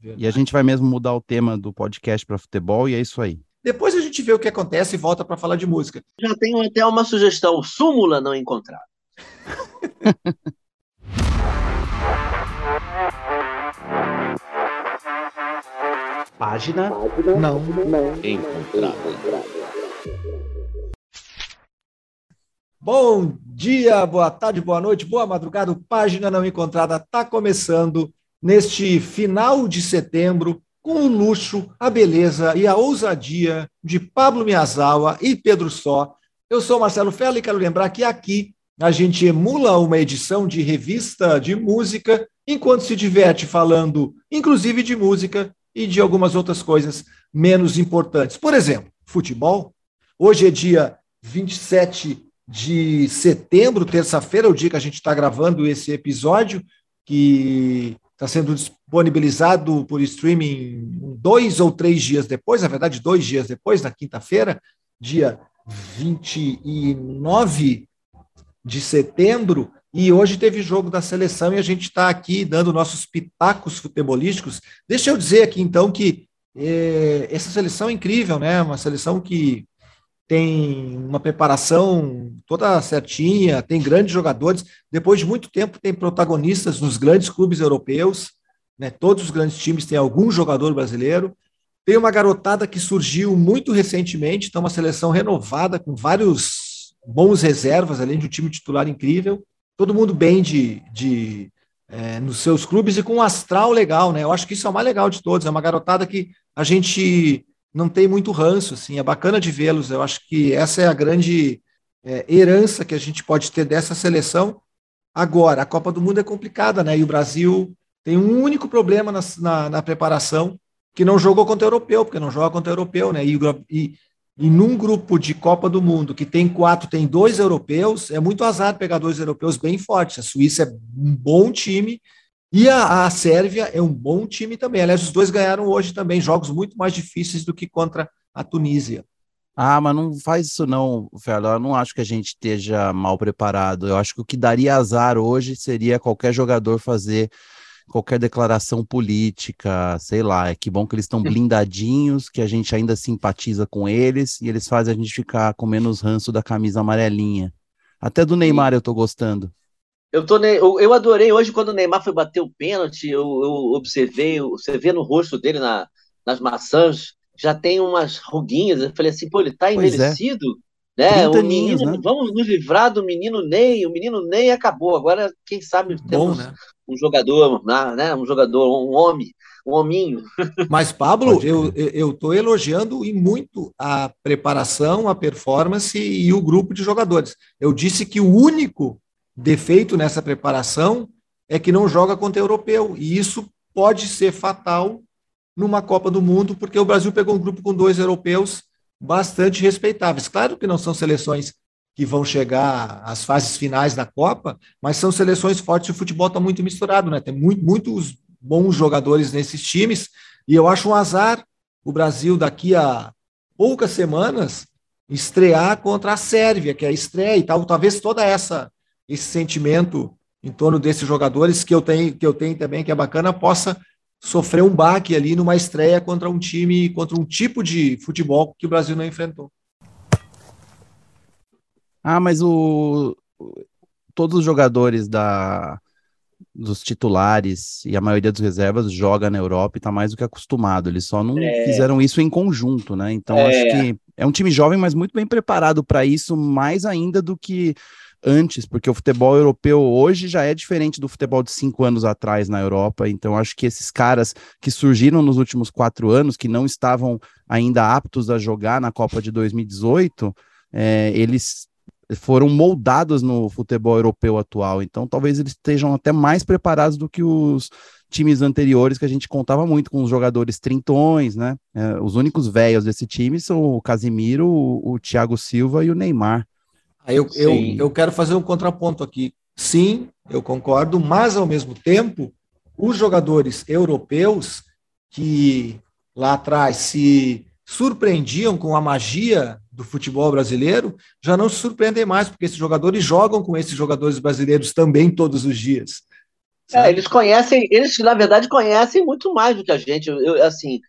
Verdade. E a gente vai mesmo mudar o tema do podcast para futebol e é isso aí. Depois a gente vê o que acontece e volta para falar de música. Já tenho até uma sugestão: súmula não encontrada. Página, não, não encontrada. Bom dia, boa tarde, boa noite, boa madrugada. Página não encontrada está começando neste final de setembro com o luxo, a beleza e a ousadia de Pablo Miyazawa e Pedro Só. Eu sou Marcelo Fela e quero lembrar que aqui a gente emula uma edição de revista de música enquanto se diverte falando, inclusive de música e de algumas outras coisas menos importantes. Por exemplo, futebol. Hoje é dia 27 de setembro, terça-feira, é o dia que a gente está gravando esse episódio, que está sendo disponibilizado por streaming dois ou três dias depois, na verdade, dois dias depois, na quinta-feira, dia 29 de setembro, e hoje teve jogo da seleção e a gente está aqui dando nossos pitacos futebolísticos. Deixa eu dizer aqui, então, que é, essa seleção é incrível, né? Uma seleção que tem uma preparação toda certinha, tem grandes jogadores. Depois de muito tempo, tem protagonistas nos grandes clubes europeus. Né? Todos os grandes times têm algum jogador brasileiro. Tem uma garotada que surgiu muito recentemente, então uma seleção renovada, com vários bons reservas, além de um time titular incrível. Todo mundo bem de, de é, nos seus clubes e com um astral legal, né? Eu acho que isso é o mais legal de todos. É uma garotada que a gente não tem muito ranço, assim, é bacana de vê-los. Eu acho que essa é a grande é, herança que a gente pode ter dessa seleção. Agora, a Copa do Mundo é complicada, né? E o Brasil tem um único problema na, na, na preparação, que não jogou contra o europeu, porque não joga contra o europeu, né? E, e, e num grupo de Copa do Mundo que tem quatro, tem dois europeus, é muito azar pegar dois europeus bem fortes. A Suíça é um bom time e a, a Sérvia é um bom time também. Aliás, os dois ganharam hoje também jogos muito mais difíceis do que contra a Tunísia. Ah, mas não faz isso não, Fernando. Eu não acho que a gente esteja mal preparado. Eu acho que o que daria azar hoje seria qualquer jogador fazer qualquer declaração política, sei lá. É que bom que eles estão blindadinhos, que a gente ainda simpatiza com eles e eles fazem a gente ficar com menos ranço da camisa amarelinha. Até do Neymar eu tô gostando. Eu, tô, eu, eu adorei hoje quando o Neymar foi bater o pênalti, eu, eu observei, você vê no rosto dele na, nas maçãs, já tem umas ruguinhas. Eu falei assim, pô, ele tá é. envelhecido. É. Né? O menino, né? Vamos nos livrar do menino Ney. O menino Ney acabou. Agora, quem sabe temos Bom, né? um jogador, né? um jogador, um homem, um hominho. Mas, Pablo, eu, eu tô elogiando e muito a preparação, a performance e o grupo de jogadores. Eu disse que o único defeito nessa preparação é que não joga contra o europeu. E isso pode ser fatal numa Copa do Mundo, porque o Brasil pegou um grupo com dois europeus bastante respeitáveis. Claro que não são seleções que vão chegar às fases finais da Copa, mas são seleções fortes e o futebol está muito misturado, né? Tem muito, muitos bons jogadores nesses times, e eu acho um azar o Brasil daqui a poucas semanas estrear contra a Sérvia, que é a estreia e tal, talvez toda essa esse sentimento em torno desses jogadores que eu tenho, que eu tenho também, que é bacana, possa sofrer um baque ali numa estreia contra um time, contra um tipo de futebol que o Brasil não enfrentou. Ah, mas o todos os jogadores da dos titulares e a maioria dos reservas joga na Europa e está mais do que acostumado. Eles só não é. fizeram isso em conjunto, né? Então é. acho que é um time jovem, mas muito bem preparado para isso, mais ainda do que antes, porque o futebol europeu hoje já é diferente do futebol de cinco anos atrás na Europa. Então, acho que esses caras que surgiram nos últimos quatro anos, que não estavam ainda aptos a jogar na Copa de 2018, é, eles foram moldados no futebol europeu atual. Então, talvez eles estejam até mais preparados do que os times anteriores que a gente contava muito com os jogadores trintões, né? É, os únicos velhos desse time são o Casimiro, o, o Thiago Silva e o Neymar. Eu, eu, eu quero fazer um contraponto aqui. Sim, eu concordo, mas ao mesmo tempo, os jogadores europeus que lá atrás se surpreendiam com a magia do futebol brasileiro, já não se surpreendem mais, porque esses jogadores jogam com esses jogadores brasileiros também todos os dias. É, eles conhecem, eles na verdade conhecem muito mais do que a gente. Eu, assim,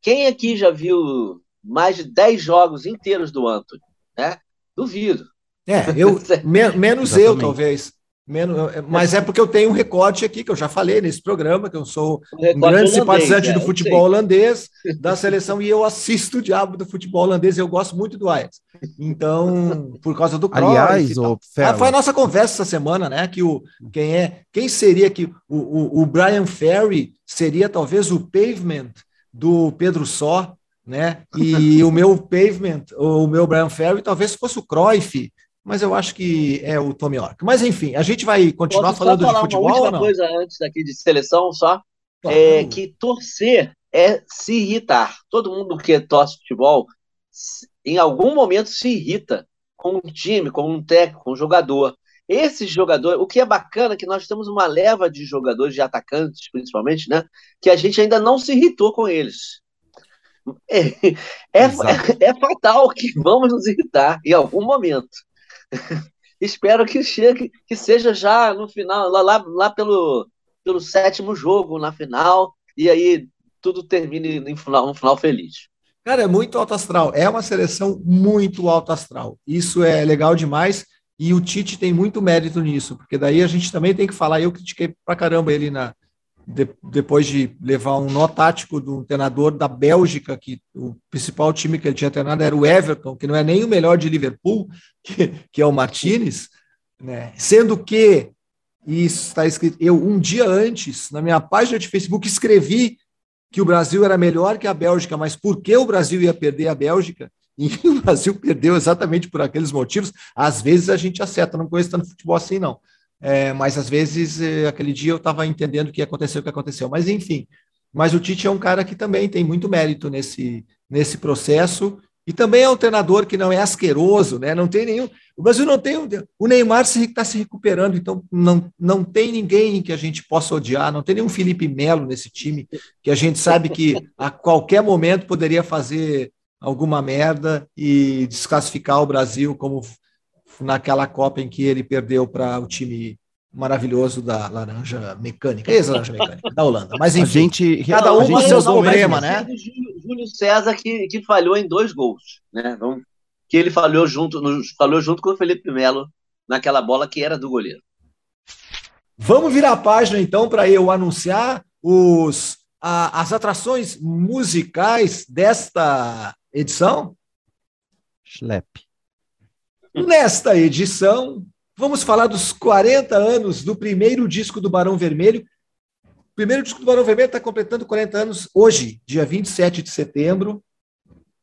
quem aqui já viu mais de 10 jogos inteiros do Anthony? Né? Duvido. É, eu, me, menos eu, talvez. Menos, mas é porque eu tenho um recorte aqui, que eu já falei nesse programa, que eu sou um grande simpatizante é, do futebol holandês, da seleção, e eu assisto o diabo do futebol holandês, e eu gosto muito do Ajax. Então, por causa do Cruyff Aliás, o ah, foi a nossa conversa essa semana, né? Que o quem é, quem seria que o, o, o Brian Ferry seria talvez o pavement do Pedro Só, né? E o meu pavement, o meu Brian Ferry, talvez fosse o Cruyff, mas eu acho que é o Tommy York. Mas enfim, a gente vai continuar Posso falando de futebol. Uma última coisa antes aqui de seleção, só é que torcer é se irritar. Todo mundo que torce futebol, em algum momento se irrita com um time, com um técnico, com um jogador. Esse jogador, o que é bacana é que nós temos uma leva de jogadores, de atacantes principalmente, né? Que a gente ainda não se irritou com eles. É, é, é, fatal que vamos nos irritar em algum momento. Espero que chegue, que seja já no final, lá, lá, lá pelo, pelo sétimo jogo, na final, e aí tudo termine em final, um final feliz. Cara, é muito alto astral. É uma seleção muito alto astral. Isso é legal demais. E o Tite tem muito mérito nisso, porque daí a gente também tem que falar. Eu critiquei pra caramba ele na, de, depois de levar um nó tático do treinador da Bélgica, que o principal time que ele tinha treinado era o Everton, que não é nem o melhor de Liverpool, que, que é o Martinez, né? sendo que, isso está escrito, eu um dia antes, na minha página de Facebook, escrevi que o Brasil era melhor que a Bélgica, mas por que o Brasil ia perder a Bélgica? E o Brasil perdeu exatamente por aqueles motivos. Às vezes a gente acerta, não conheço tanto futebol assim, não. É, mas às vezes, é, aquele dia eu estava entendendo o que aconteceu, o que aconteceu. Mas enfim, mas o Tite é um cara que também tem muito mérito nesse, nesse processo. E também é um treinador que não é asqueroso, né? Não tem nenhum. O Brasil não tem. O Neymar está se recuperando, então não, não tem ninguém que a gente possa odiar, não tem nenhum Felipe Melo nesse time, que a gente sabe que a qualquer momento poderia fazer alguma merda e desclassificar o Brasil como naquela Copa em que ele perdeu para o time maravilhoso da Laranja Mecânica, ex-Laranja Mecânica, da Holanda. Mas enfim, a gente, cada um com seus problemas, né? Júlio César que, que falhou em dois gols, né? Vamos, que ele falhou junto, falhou junto com o Felipe Melo naquela bola que era do goleiro. Vamos virar a página então para eu anunciar os, a, as atrações musicais desta edição? Schlepp. Nesta edição, vamos falar dos 40 anos do primeiro disco do Barão Vermelho. O primeiro disco do Barão Vermelho está completando 40 anos hoje, dia 27 de setembro.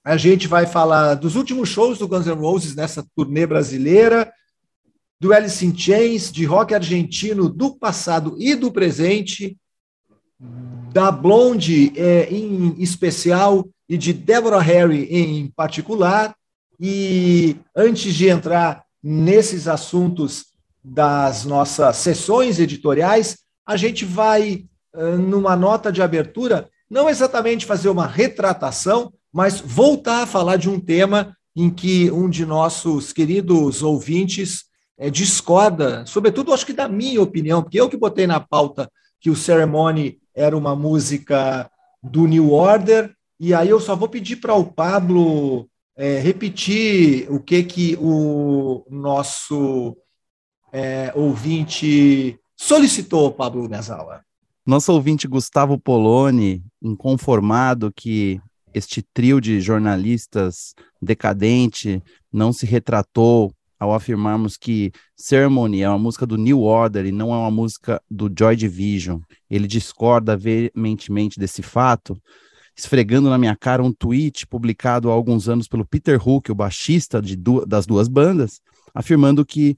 A gente vai falar dos últimos shows do Guns N' Roses nessa turnê brasileira, do Alice in Chains, de rock argentino do passado e do presente, da Blonde é, em especial e de Deborah Harry em particular, e antes de entrar nesses assuntos das nossas sessões editoriais, a gente vai, numa nota de abertura, não exatamente fazer uma retratação, mas voltar a falar de um tema em que um de nossos queridos ouvintes é, discorda, sobretudo acho que da minha opinião, porque eu que botei na pauta que o Ceremony era uma música do New Order, e aí eu só vou pedir para o Pablo é, repetir o que, que o nosso é, ouvinte solicitou, Pablo Mesawa. Nosso ouvinte Gustavo Poloni, inconformado que este trio de jornalistas decadente não se retratou ao afirmarmos que Ceremony é uma música do New Order e não é uma música do Joy Division. Ele discorda veementemente desse fato, esfregando na minha cara um tweet publicado há alguns anos pelo Peter Hook, o baixista du das duas bandas, afirmando que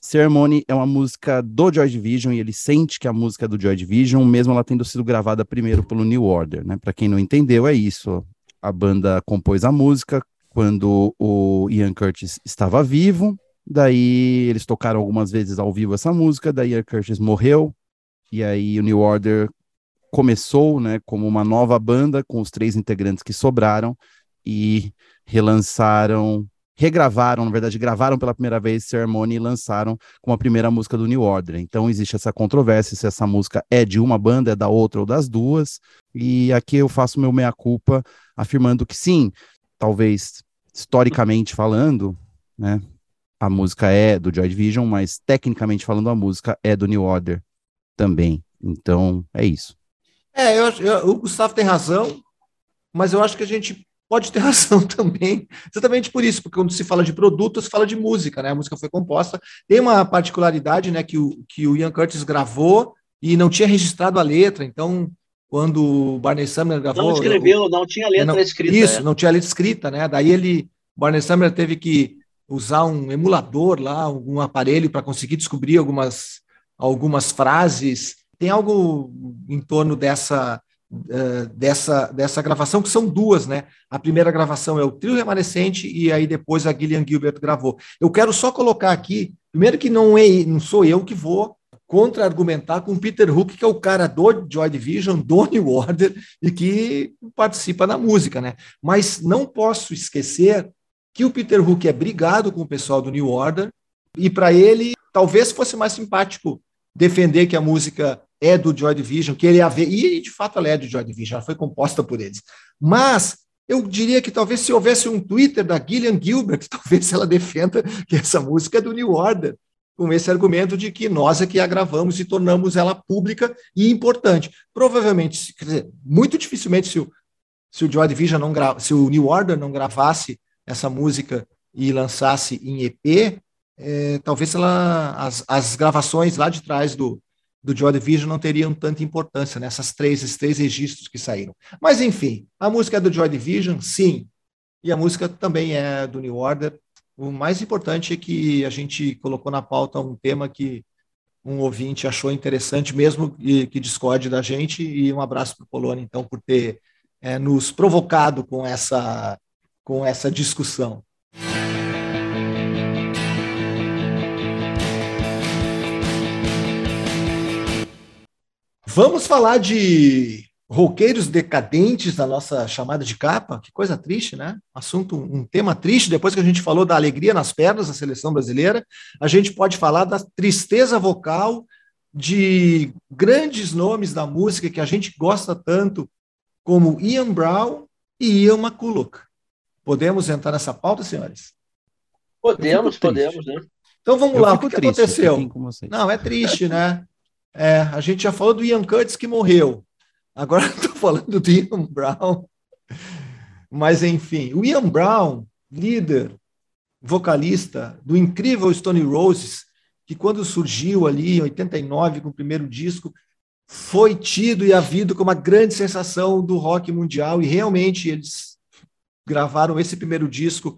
Ceremony é uma música do Joy Division e ele sente que a música é do Joy Division, mesmo ela tendo sido gravada primeiro pelo New Order, né? Para quem não entendeu, é isso. A banda compôs a música quando o Ian Curtis estava vivo, daí eles tocaram algumas vezes ao vivo essa música, daí Ian Curtis morreu, e aí o New Order começou né, como uma nova banda com os três integrantes que sobraram e relançaram regravaram, na verdade, gravaram pela primeira vez Ceremony e lançaram como a primeira música do New Order. Então existe essa controvérsia se essa música é de uma banda, é da outra ou das duas. E aqui eu faço meu meia-culpa afirmando que sim, talvez historicamente falando, né, a música é do Joy Division, mas tecnicamente falando a música é do New Order também. Então é isso. É, eu, eu, o Gustavo tem razão, mas eu acho que a gente pode ter razão também, exatamente por isso, porque quando se fala de produto, se fala de música, né? A música foi composta. Tem uma particularidade, né, que o, que o Ian Curtis gravou e não tinha registrado a letra, então quando o Barney Sumner gravou... Não escreveu, não tinha letra não, escrita. Isso, é. não tinha letra escrita, né? Daí ele, Barney Sumner teve que usar um emulador lá, um aparelho para conseguir descobrir algumas, algumas frases. Tem algo em torno dessa uh, dessa, dessa gravação, que são duas, né? A primeira gravação é o trio remanescente e aí depois a Gillian Gilbert gravou. Eu quero só colocar aqui, primeiro que não, é, não sou eu que vou contra-argumentar com Peter Hook, que é o cara do Joy Division, do New Order, e que participa na música, né? Mas não posso esquecer que o Peter Hook é brigado com o pessoal do New Order, e para ele talvez fosse mais simpático defender que a música é do Joy Division, que ele é e de fato ela é do Joy Division, ela foi composta por eles. Mas eu diria que talvez se houvesse um Twitter da Gillian Gilbert, talvez ela defenda que essa música é do New Order, com esse argumento de que nós é que a gravamos e tornamos ela pública e importante. Provavelmente, quer dizer, muito dificilmente se o, se o Joy Division não gra, se o New Order não gravasse essa música e lançasse em EP, é, talvez ela, as, as gravações lá de trás do, do Joy Division não teriam tanta importância nessas né? três, esses três registros que saíram. Mas enfim, a música é do Joy Division, sim, e a música também é do New Order. O mais importante é que a gente colocou na pauta um tema que um ouvinte achou interessante, mesmo que, que discorde da gente, e um abraço para o Polônia, então, por ter é, nos provocado com essa, com essa discussão. Vamos falar de roqueiros decadentes na nossa chamada de capa. Que coisa triste, né? Assunto, um tema triste. Depois que a gente falou da alegria nas pernas da seleção brasileira, a gente pode falar da tristeza vocal de grandes nomes da música que a gente gosta tanto, como Ian Brown e Ian McCulloch. Podemos entrar nessa pauta, senhores? Podemos, podemos, né? Então vamos Eu lá, o que, triste, aconteceu? Não, é triste, né? É, a gente já falou do Ian Curtis que morreu. Agora estou falando do Ian Brown. Mas, enfim, o Ian Brown, líder, vocalista do incrível Stone Roses, que quando surgiu ali em 89 com o primeiro disco, foi tido e havido como uma grande sensação do rock mundial e realmente eles gravaram esse primeiro disco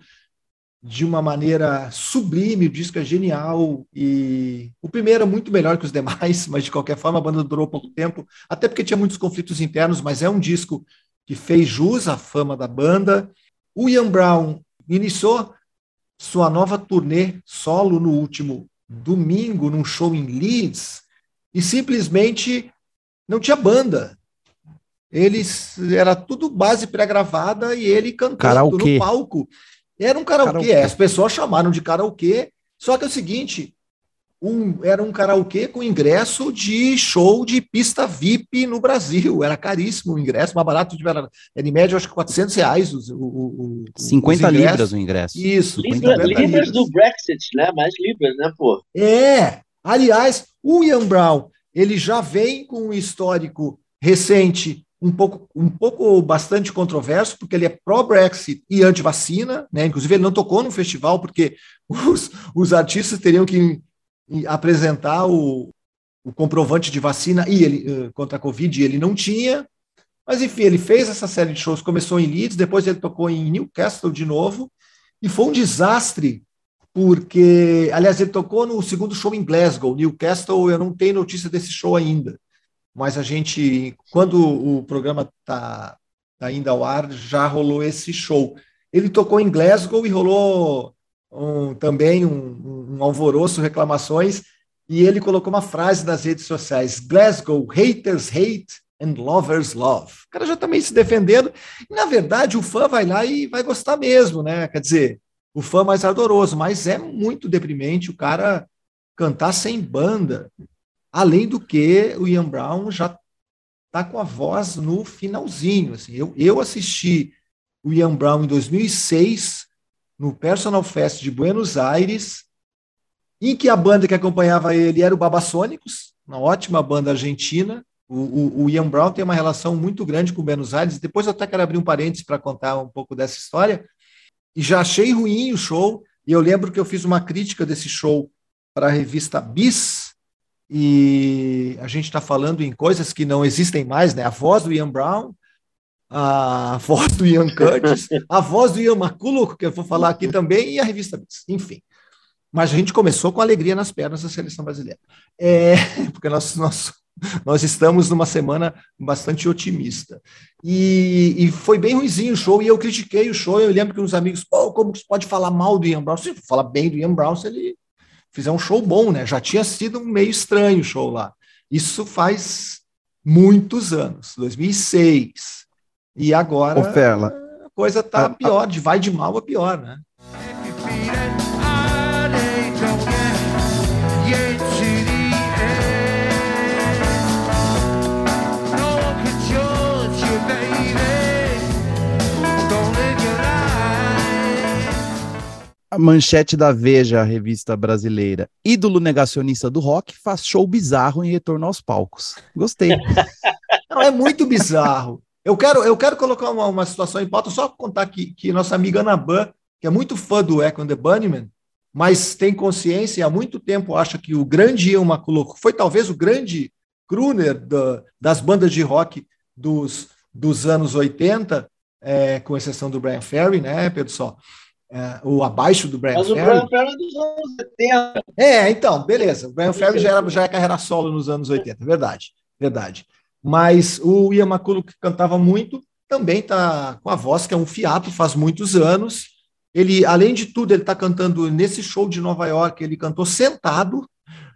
de uma maneira sublime, o disco é genial e o primeiro é muito melhor que os demais, mas de qualquer forma a banda durou pouco tempo, até porque tinha muitos conflitos internos, mas é um disco que fez jus à fama da banda. O Ian Brown iniciou sua nova turnê solo no último domingo, num show em Leeds, e simplesmente não tinha banda. Eles era tudo base pré-gravada e ele cantando no palco. Era um karaokê, karaokê. É, as pessoas chamaram de karaokê, só que é o seguinte, um, era um karaokê com ingresso de show de pista VIP no Brasil. Era caríssimo o ingresso, mais barato, de, era, era em média, acho que 400 reais. Os, o, o, 50 libras o ingresso. Isso. Libra, libras, libras do Brexit, né? Mais libras, né, pô? É. Aliás, o Ian Brown, ele já vem com um histórico recente um pouco, um pouco bastante controverso, porque ele é pró-Brexit e anti-vacina, né? Inclusive, ele não tocou no festival, porque os, os artistas teriam que apresentar o, o comprovante de vacina e ele, uh, contra a Covid, e ele não tinha. Mas, enfim, ele fez essa série de shows, começou em Leeds, depois ele tocou em Newcastle de novo, e foi um desastre, porque, aliás, ele tocou no segundo show em Glasgow, Newcastle, eu não tenho notícia desse show ainda mas a gente, quando o programa está tá indo ao ar, já rolou esse show. Ele tocou em Glasgow e rolou um, também um, um alvoroço, reclamações, e ele colocou uma frase nas redes sociais: Glasgow, haters hate and lovers love. O cara já também tá se defendendo. E, na verdade, o fã vai lá e vai gostar mesmo, né? Quer dizer, o fã mais ardoroso, mas é muito deprimente o cara cantar sem banda. Além do que o Ian Brown já tá com a voz no finalzinho. Assim. Eu, eu assisti o Ian Brown em 2006 no Personal Fest de Buenos Aires, em que a banda que acompanhava ele era o Babassônicos, uma ótima banda argentina. O, o, o, Ian Brown tem uma relação muito grande com Buenos Aires. Depois eu até quero abrir um parênteses para contar um pouco dessa história. E já achei ruim o show. E eu lembro que eu fiz uma crítica desse show para a revista Bis, e a gente está falando em coisas que não existem mais, né? A voz do Ian Brown, a voz do Ian Curtis, a voz do Ian McCulloch, que eu vou falar aqui também, e a revista Bis, enfim. Mas a gente começou com alegria nas pernas da seleção brasileira, é, porque nós, nós, nós estamos numa semana bastante otimista. E, e, foi bem ruimzinho o show, e eu critiquei o show. Eu lembro que uns amigos, pô, como você pode falar mal do Ian Brown? Se falar bem do Ian Brown, ele fizer um show bom, né? Já tinha sido meio estranho o show lá. Isso faz muitos anos, 2006. E agora Ô, a coisa tá a, pior, de vai de mal a pior, né? A manchete da Veja, a revista brasileira. Ídolo negacionista do rock faz show bizarro em retorno aos palcos. Gostei. Não, é muito bizarro. Eu quero, eu quero colocar uma, uma situação em pauta, só contar que, que nossa amiga Ana Ban, que é muito fã do Echo and the Bunnymen, mas tem consciência e há muito tempo acha que o grande Ian McCulloch foi talvez o grande crooner da, das bandas de rock dos, dos anos 80, é, com exceção do Brian Ferry, né, Pedro Só? É, ou abaixo do Brian Mas Ferry. Mas o Brian Ferry é dos anos 80. É, então, beleza. O Brian Ferry já, era, já é carreira solo nos anos 80, verdade, verdade. Mas o Ian McCulloch, que cantava muito, também está com a voz que é um fiato faz muitos anos. Ele, além de tudo, ele está cantando nesse show de Nova York, ele cantou sentado,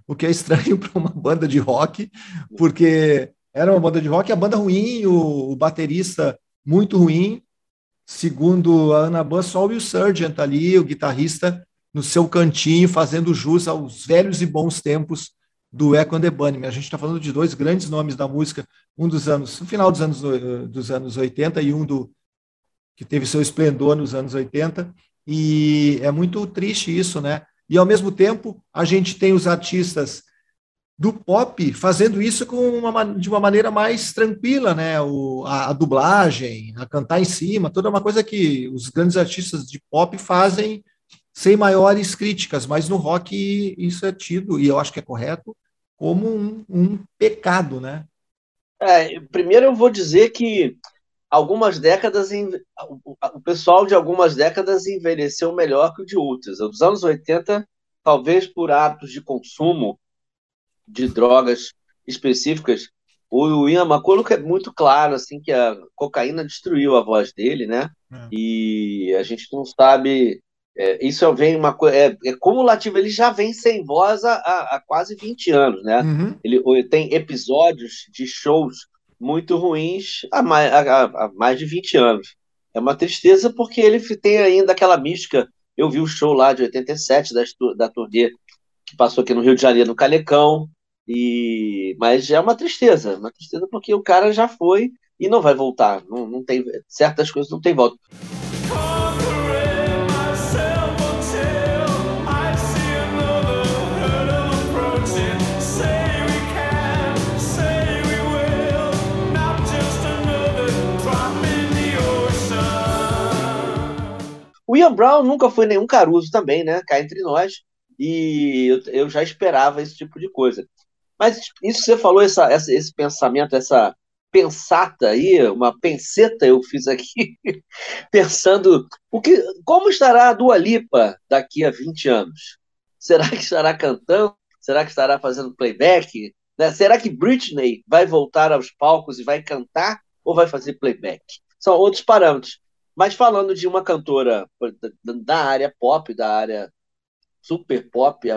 o que é estranho para uma banda de rock, porque era uma banda de rock, a banda ruim, o, o baterista muito ruim, Segundo a Ana Ban, só o Will Sargent ali, o guitarrista, no seu cantinho, fazendo jus aos velhos e bons tempos do Echo and the Bunnymen. A gente está falando de dois grandes nomes da música, um dos anos, no final dos anos, dos anos 80 e um do que teve seu esplendor nos anos 80. E é muito triste isso, né? E ao mesmo tempo, a gente tem os artistas do pop fazendo isso com uma, de uma maneira mais tranquila, né? O, a, a, dublagem, a cantar em cima, toda uma coisa que os grandes artistas de pop fazem sem maiores críticas, mas no rock isso é tido, e eu acho que é correto, como um, um pecado, né? É, primeiro eu vou dizer que algumas décadas, o pessoal de algumas décadas envelheceu melhor que o de outras. Os anos 80, talvez por hábitos de consumo, de drogas específicas, o Ian McCulloch é muito claro assim que a cocaína destruiu a voz dele, né? É. E a gente não sabe. É, isso vem uma coisa. É, é, cumulativo, ele já vem sem voz há, há quase 20 anos, né? Uhum. Ele, ele, tem episódios de shows muito ruins há mais, há, há mais de 20 anos. É uma tristeza porque ele tem ainda aquela mística. Eu vi o show lá de 87 da, da turnê que passou aqui no Rio de Janeiro, no Calecão, e, mas é uma tristeza, uma tristeza porque o cara já foi e não vai voltar. Não, não tem certas coisas não tem volta. O Ian Brown nunca foi nenhum Caruso também, né? Cá entre nós. E eu, eu já esperava esse tipo de coisa. Mas isso que você falou, essa, essa, esse pensamento, essa pensata aí, uma penseta eu fiz aqui, pensando o que, como estará a Dua Lipa daqui a 20 anos? Será que estará cantando? Será que estará fazendo playback? Né? Será que Britney vai voltar aos palcos e vai cantar ou vai fazer playback? São outros parâmetros. Mas falando de uma cantora da área pop, da área super pop,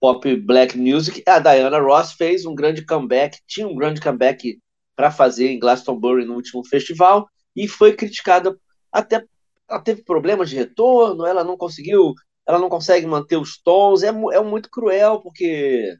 pop black music. A Diana Ross fez um grande comeback, tinha um grande comeback para fazer em Glastonbury no último festival e foi criticada até ela teve problemas de retorno, ela não conseguiu, ela não consegue manter os tons, é, é muito cruel, porque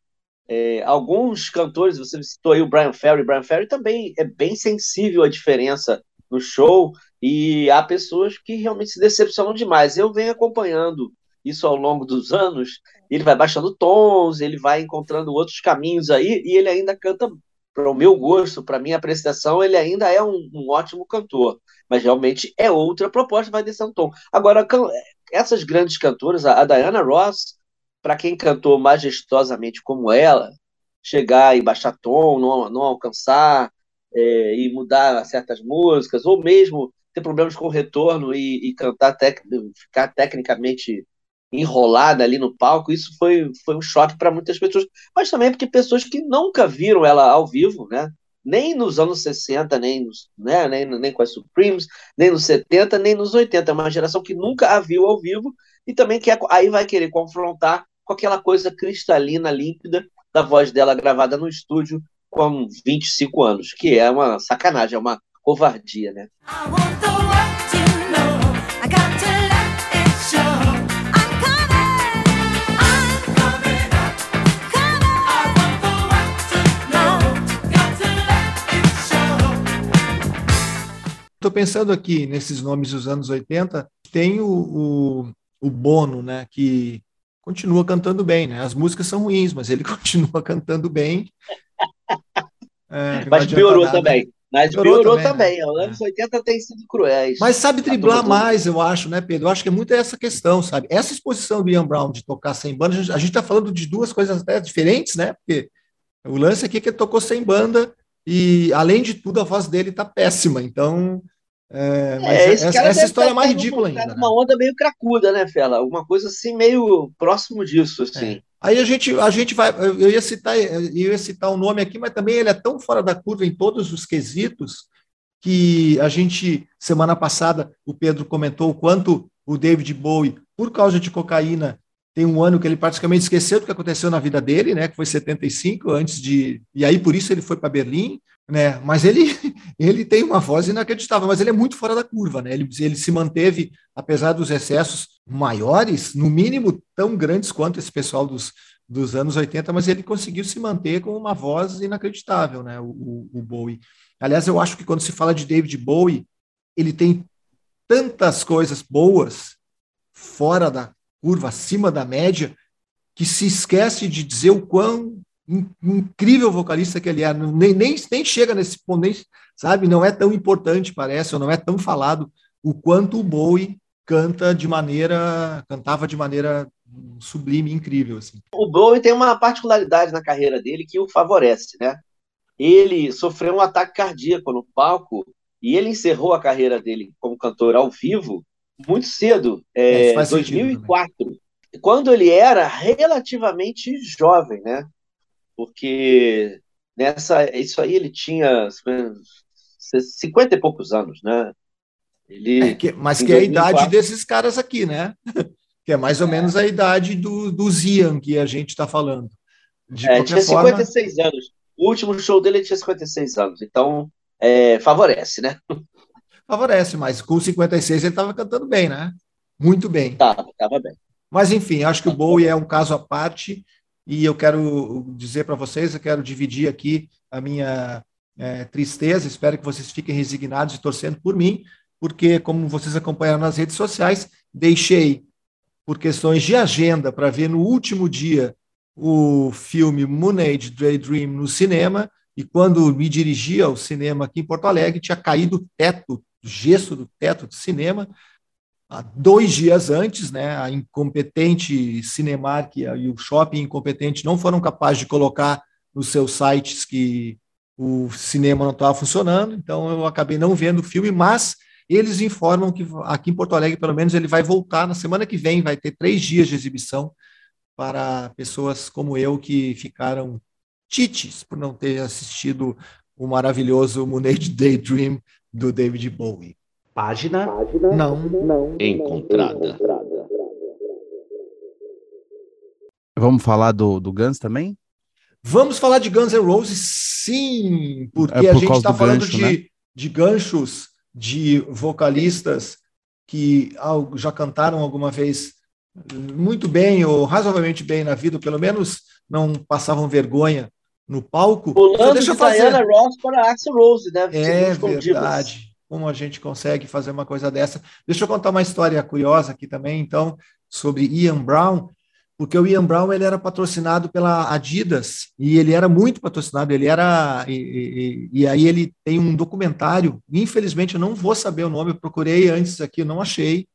é, alguns cantores, você citou aí o Brian Ferry, Brian Ferry também é bem sensível à diferença no show, e há pessoas que realmente se decepcionam demais. Eu venho acompanhando isso ao longo dos anos, ele vai baixando tons, ele vai encontrando outros caminhos aí, e ele ainda canta, para o meu gosto, para minha apreciação, ele ainda é um, um, ótimo cantor, mas realmente é outra proposta, vai descendo tom. Agora, essas grandes cantoras, a, Diana Ross, para quem cantou majestosamente como ela, chegar e baixar tom, não, não alcançar é, e mudar certas músicas, ou mesmo ter problemas com retorno e, e cantar, tec, ficar tecnicamente enrolada ali no palco, isso foi, foi um choque para muitas pessoas, mas também porque pessoas que nunca viram ela ao vivo, né? Nem nos anos 60, nem, nos, né? nem, nem com as Supremes, nem nos 70, nem nos 80. É uma geração que nunca a viu ao vivo e também quer, aí vai querer confrontar com aquela coisa cristalina, límpida da voz dela gravada no estúdio com 25 anos, que é uma sacanagem, é uma covardia, né? Estou pensando aqui nesses nomes dos anos 80, tem o, o, o, Bono, né, que continua cantando bem, né? As músicas são ruins, mas ele continua cantando bem. É, mas piorou nada. também. Mas piorou, piorou também. também. Né? Os anos é. 80 tem sido cruéis. Mas sabe driblar mais, eu acho, né, Pedro? Eu acho que é muito essa questão, sabe? Essa exposição do Ian Brown de tocar sem banda, a gente está falando de duas coisas até diferentes, né? Porque o lance aqui é que ele tocou sem banda e, além de tudo, a voz dele tá péssima. Então, é, mas é, essa, essa história é mais ridícula ainda. Né? Uma onda meio cracuda, né, Fela? Alguma coisa assim, meio próximo disso, assim. É. Aí a gente, a gente vai. Eu ia citar, eu ia citar o nome aqui, mas também ele é tão fora da curva em todos os quesitos que a gente, semana passada, o Pedro comentou o quanto o David Bowie, por causa de cocaína, tem um ano que ele praticamente esqueceu do que aconteceu na vida dele, né, que foi 75, antes de. E aí, por isso, ele foi para Berlim, né? Mas ele, ele tem uma voz inacreditável, mas ele é muito fora da curva, né? Ele, ele se manteve, apesar dos excessos maiores, no mínimo tão grandes quanto esse pessoal dos, dos anos 80, mas ele conseguiu se manter com uma voz inacreditável, né? O, o, o Bowie. Aliás, eu acho que quando se fala de David Bowie, ele tem tantas coisas boas fora da curva, acima da média, que se esquece de dizer o quão incrível vocalista que ele é, nem, nem, nem chega nesse ponto, nem, sabe? Não é tão importante, parece, ou não é tão falado o quanto o Bowie canta de maneira, cantava de maneira sublime, incrível. Assim. O Bowie tem uma particularidade na carreira dele que o favorece, né? Ele sofreu um ataque cardíaco no palco e ele encerrou a carreira dele como cantor ao vivo muito cedo, é, 2004, quando ele era relativamente jovem, né? Porque nessa isso aí ele tinha 50 e poucos anos, né? Ele, é que, mas que é a idade desses caras aqui, né? que é mais ou é. menos a idade do, do Zian que a gente está falando. De é, tinha forma... 56 anos. O último show dele tinha 56 anos, então é, favorece, né? Favorece, mas com 56 ele estava cantando bem, né? Muito bem. Tava, bem. Mas enfim, acho que o Bowie é um caso à parte e eu quero dizer para vocês, eu quero dividir aqui a minha é, tristeza, espero que vocês fiquem resignados e torcendo por mim, porque como vocês acompanharam nas redes sociais, deixei por questões de agenda para ver no último dia o filme Moon Age Daydream no cinema, e quando me dirigia ao cinema aqui em Porto Alegre, tinha caído o teto gesso do teto do cinema. Há dois dias antes, né, a incompetente Cinemark e o shopping incompetente não foram capazes de colocar nos seus sites que o cinema não estava funcionando, então eu acabei não vendo o filme, mas eles informam que aqui em Porto Alegre, pelo menos, ele vai voltar na semana que vem, vai ter três dias de exibição para pessoas como eu que ficaram tites por não ter assistido o maravilhoso Moonage Daydream do David Bowie. Página, Página não, não encontrada. Vamos falar do, do Guns também? Vamos falar de Guns N' Roses, sim, porque é por a gente está falando gancho, de, né? de ganchos de vocalistas que já cantaram alguma vez muito bem ou razoavelmente bem na vida, ou pelo menos não passavam vergonha no palco. Pulando deixa de fazer. Diana Ross para Axel Rose, né? É verdade. Como a gente consegue fazer uma coisa dessa? Deixa eu contar uma história curiosa aqui também, então, sobre Ian Brown, porque o Ian Brown ele era patrocinado pela Adidas e ele era muito patrocinado. Ele era e, e, e aí ele tem um documentário. Infelizmente eu não vou saber o nome. Procurei antes aqui, não achei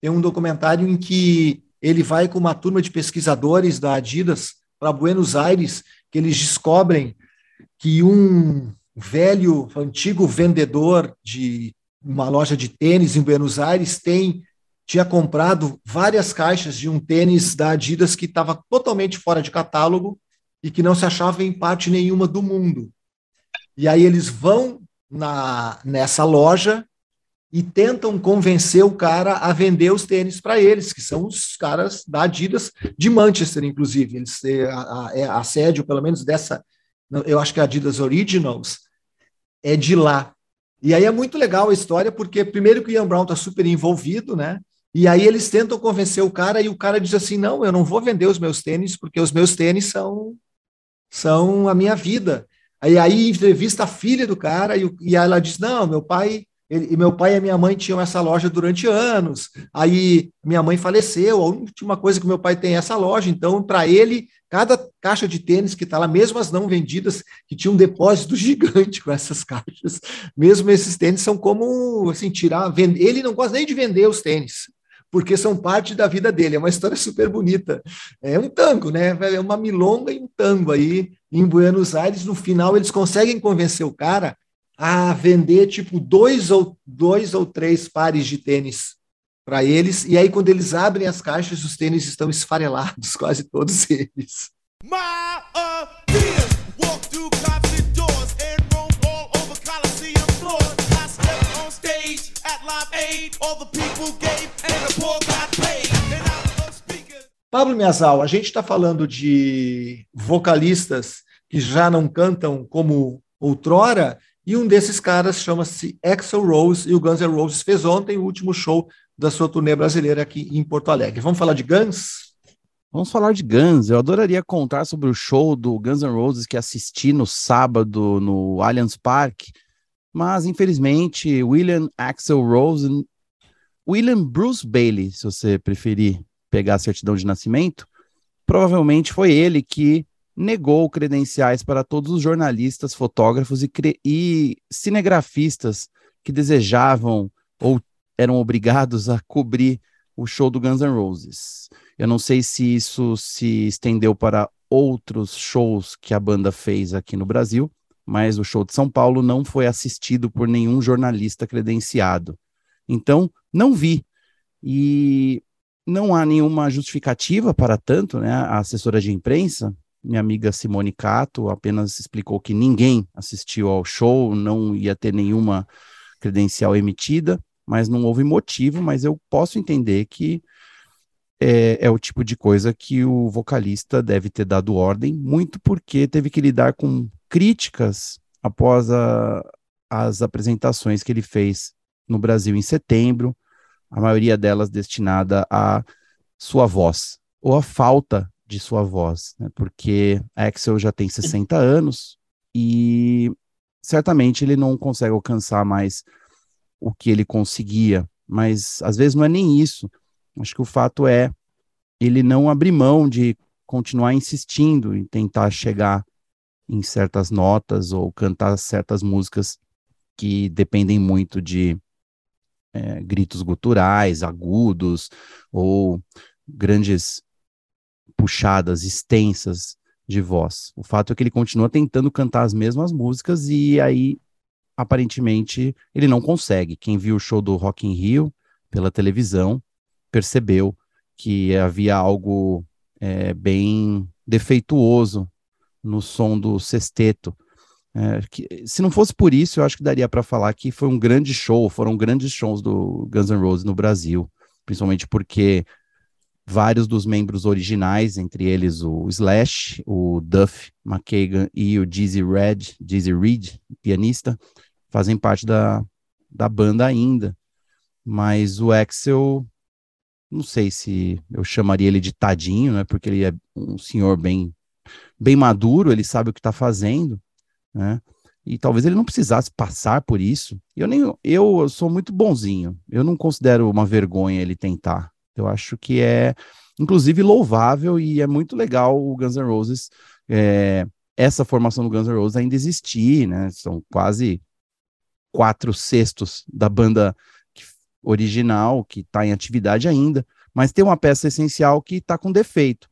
tem um documentário em que ele vai com uma turma de pesquisadores da Adidas para Buenos Aires, que eles descobrem que um velho, antigo vendedor de uma loja de tênis em Buenos Aires tem tinha comprado várias caixas de um tênis da Adidas que estava totalmente fora de catálogo e que não se achava em parte nenhuma do mundo. E aí eles vão na, nessa loja e tentam convencer o cara a vender os tênis para eles, que são os caras da Adidas de Manchester, inclusive. Eles é a, é pelo menos dessa, eu acho que a Adidas Originals é de lá. E aí é muito legal a história, porque primeiro que o Ian Brown está super envolvido, né? E aí eles tentam convencer o cara e o cara diz assim: "Não, eu não vou vender os meus tênis porque os meus tênis são são a minha vida". Aí aí entrevista a filha do cara e, e ela diz: "Não, meu pai ele, e meu pai e minha mãe tinham essa loja durante anos. Aí minha mãe faleceu, a última coisa que meu pai tem é essa loja. Então, para ele, cada caixa de tênis que está lá, mesmo as não vendidas, que tinha um depósito gigante com essas caixas, mesmo esses tênis são como assim, tirar. Vender. Ele não gosta nem de vender os tênis porque são parte da vida dele. É uma história super bonita. É um tango, né? É uma milonga e um tango aí em Buenos Aires. No final, eles conseguem convencer o cara a vender tipo dois ou dois ou três pares de tênis para eles. E aí quando eles abrem as caixas os tênis estão esfarelados quase todos eles. Pablo Miazal, a gente está falando de vocalistas que já não cantam como outrora, e um desses caras chama-se Axel Rose, e o Guns N' Roses fez ontem o último show da sua turnê brasileira aqui em Porto Alegre. Vamos falar de Guns? Vamos falar de Guns. Eu adoraria contar sobre o show do Guns N' Roses que assisti no sábado no Allianz Parque, mas infelizmente William Axel Rose, William Bruce Bailey, se você preferir pegar a certidão de nascimento, provavelmente foi ele que negou credenciais para todos os jornalistas, fotógrafos e, e cinegrafistas que desejavam ou eram obrigados a cobrir o show do Guns N' Roses. Eu não sei se isso se estendeu para outros shows que a banda fez aqui no Brasil, mas o show de São Paulo não foi assistido por nenhum jornalista credenciado. Então, não vi. E não há nenhuma justificativa para tanto, né? A assessora de imprensa minha amiga Simone Cato apenas explicou que ninguém assistiu ao show, não ia ter nenhuma credencial emitida, mas não houve motivo, mas eu posso entender que é, é, o tipo de coisa que o vocalista deve ter dado ordem, muito porque teve que lidar com críticas após a, as apresentações que ele fez no Brasil em setembro, a maioria delas destinada à sua voz, ou a falta de sua voz, né? porque Axel já tem 60 anos e certamente ele não consegue alcançar mais o que ele conseguia, mas às vezes não é nem isso. Acho que o fato é ele não abrir mão de continuar insistindo em tentar chegar em certas notas ou cantar certas músicas que dependem muito de é, gritos guturais, agudos ou grandes puxadas, extensas de voz. O fato é que ele continua tentando cantar as mesmas músicas e aí, aparentemente, ele não consegue. Quem viu o show do Rock in Rio pela televisão percebeu que havia algo é, bem defeituoso no som do sexteto. É, que, se não fosse por isso, eu acho que daria para falar que foi um grande show, foram grandes shows do Guns N' Roses no Brasil, principalmente porque vários dos membros originais, entre eles o Slash, o Duff McKagan e o Dizzy Red, Dizzy Reed, pianista, fazem parte da, da banda ainda. Mas o Axel, não sei se eu chamaria ele de tadinho, né? Porque ele é um senhor bem, bem maduro, ele sabe o que está fazendo, né? E talvez ele não precisasse passar por isso. Eu nem eu sou muito bonzinho. Eu não considero uma vergonha ele tentar. Eu acho que é, inclusive, louvável e é muito legal o Guns N' Roses é, essa formação do Guns N' Roses ainda existir, né? São quase quatro sextos da banda original que está em atividade ainda, mas tem uma peça essencial que está com defeito.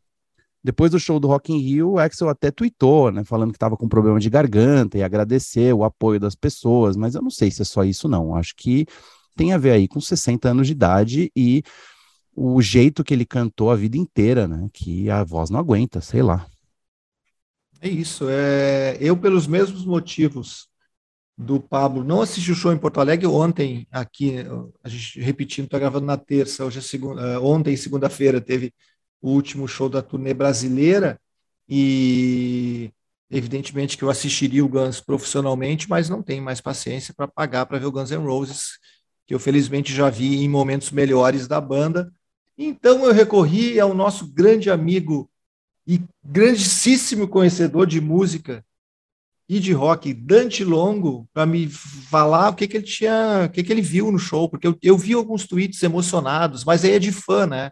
Depois do show do Rock in Rio, o Axel até tweetou, né, falando que estava com problema de garganta e agradeceu o apoio das pessoas, mas eu não sei se é só isso não. Acho que tem a ver aí com 60 anos de idade e o jeito que ele cantou a vida inteira, né, que a voz não aguenta, sei lá. É isso. É, eu, pelos mesmos motivos do Pablo, não assisti o show em Porto Alegre ontem, aqui, a gente repetindo, está gravando na terça, hoje é segunda, é, ontem, segunda-feira, teve o último show da turnê brasileira, e evidentemente que eu assistiria o Guns profissionalmente, mas não tenho mais paciência para pagar para ver o Guns N' Roses, que eu felizmente já vi em momentos melhores da banda. Então eu recorri ao nosso grande amigo e grandíssimo conhecedor de música e de rock, Dante Longo, para me falar o que, que ele tinha, o que, que ele viu no show, porque eu, eu vi alguns tweets emocionados, mas aí é de fã, né?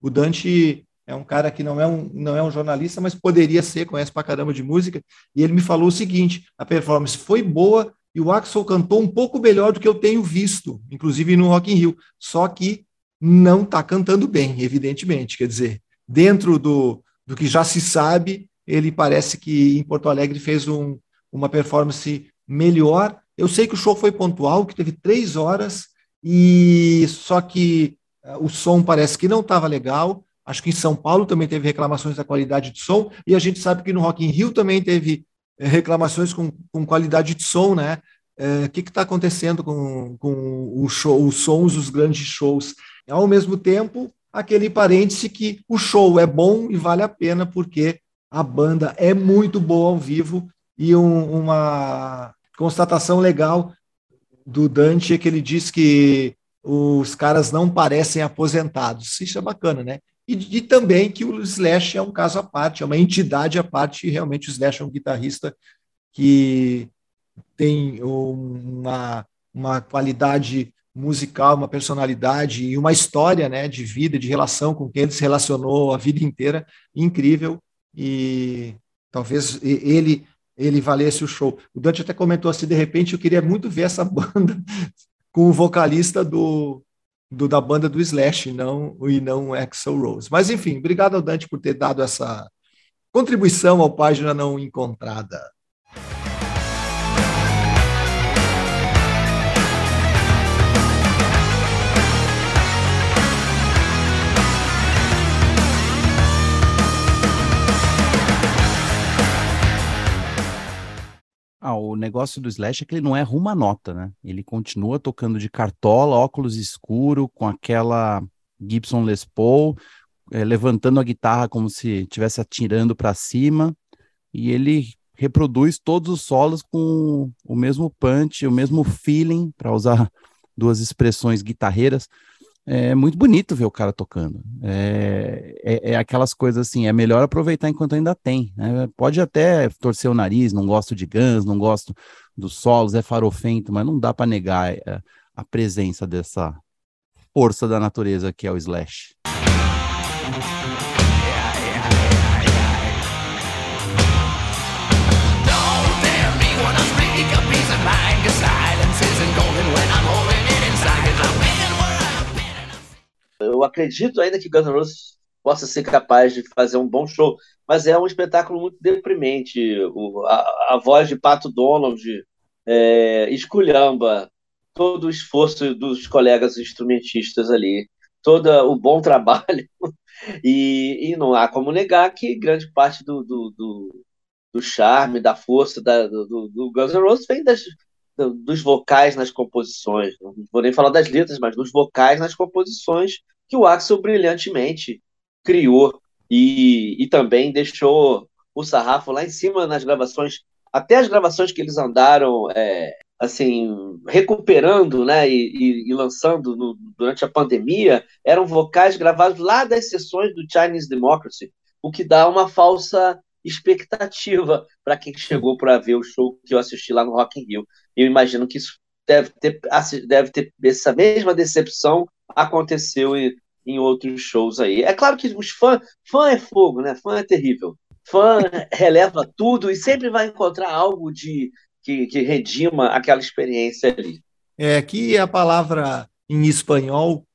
O Dante é um cara que não é um, não é um jornalista, mas poderia ser, conhece pra caramba de música, e ele me falou o seguinte: a performance foi boa e o Axel cantou um pouco melhor do que eu tenho visto, inclusive no Rock in Rio, só que não está cantando bem, evidentemente, quer dizer, dentro do, do que já se sabe, ele parece que em Porto Alegre fez um, uma performance melhor. Eu sei que o show foi pontual, que teve três horas, e só que uh, o som parece que não estava legal. Acho que em São Paulo também teve reclamações da qualidade de som, e a gente sabe que no Rock in Rio também teve eh, reclamações com, com qualidade de som, né? Eh, o que está acontecendo com, com o show, os sons dos grandes shows? Ao mesmo tempo, aquele parêntese que o show é bom e vale a pena porque a banda é muito boa ao vivo e um, uma constatação legal do Dante é que ele diz que os caras não parecem aposentados. Isso é bacana, né? E, e, também que o Slash é um caso à parte, é uma entidade à parte, e realmente o Slash é um guitarrista que tem uma, uma qualidade musical, uma personalidade e uma história né, de vida, de relação com quem ele se relacionou a vida inteira, incrível, e talvez ele ele valesse o show. O Dante até comentou assim, de repente eu queria muito ver essa banda com o vocalista do, do da banda do Slash, não, e não Axel Rose. Mas enfim, obrigado ao Dante por ter dado essa contribuição ao Página Não Encontrada. Ah, o negócio do Slash é que ele não erra uma nota, né? Ele continua tocando de cartola, óculos escuro, com aquela Gibson Les Paul, é, levantando a guitarra como se estivesse atirando para cima, e ele reproduz todos os solos com o mesmo punch, o mesmo feeling, para usar duas expressões guitarreiras, é muito bonito ver o cara tocando. É, é, é, aquelas coisas assim, é melhor aproveitar enquanto ainda tem. Né? Pode até torcer o nariz, não gosto de Guns, não gosto dos solos, é farofento, mas não dá para negar é, a presença dessa força da natureza que é o Slash. Eu acredito ainda que Guns N' Roses possa ser capaz de fazer um bom show, mas é um espetáculo muito deprimente. O, a, a, voz de Pato Donald é, esculhamba todo o esforço dos colegas instrumentistas ali, todo o bom trabalho. E, e não há como negar que grande parte do, do, do, do charme, da força da, do, do Guns N' Roses vem das, dos vocais nas composições. Não vou nem falar das letras, mas dos vocais nas composições que o Axel brilhantemente criou e, e também deixou o sarrafo lá em cima nas gravações, até as gravações que eles andaram é, assim, recuperando, né, e, e, lançando no, durante a pandemia, eram vocais gravados lá das sessões do Chinese Democracy, o que dá uma falsa expectativa para quem chegou para ver o show que eu assisti lá no Rock in Rio. Eu imagino que isso deve ter, deve ter essa mesma decepção aconteceu em, outros shows aí. É claro que os fãs, fã é fogo, né? Fã é terrível. Fã releva tudo e sempre vai encontrar algo de que, que redima aquela experiência ali. É que a palavra em espanhol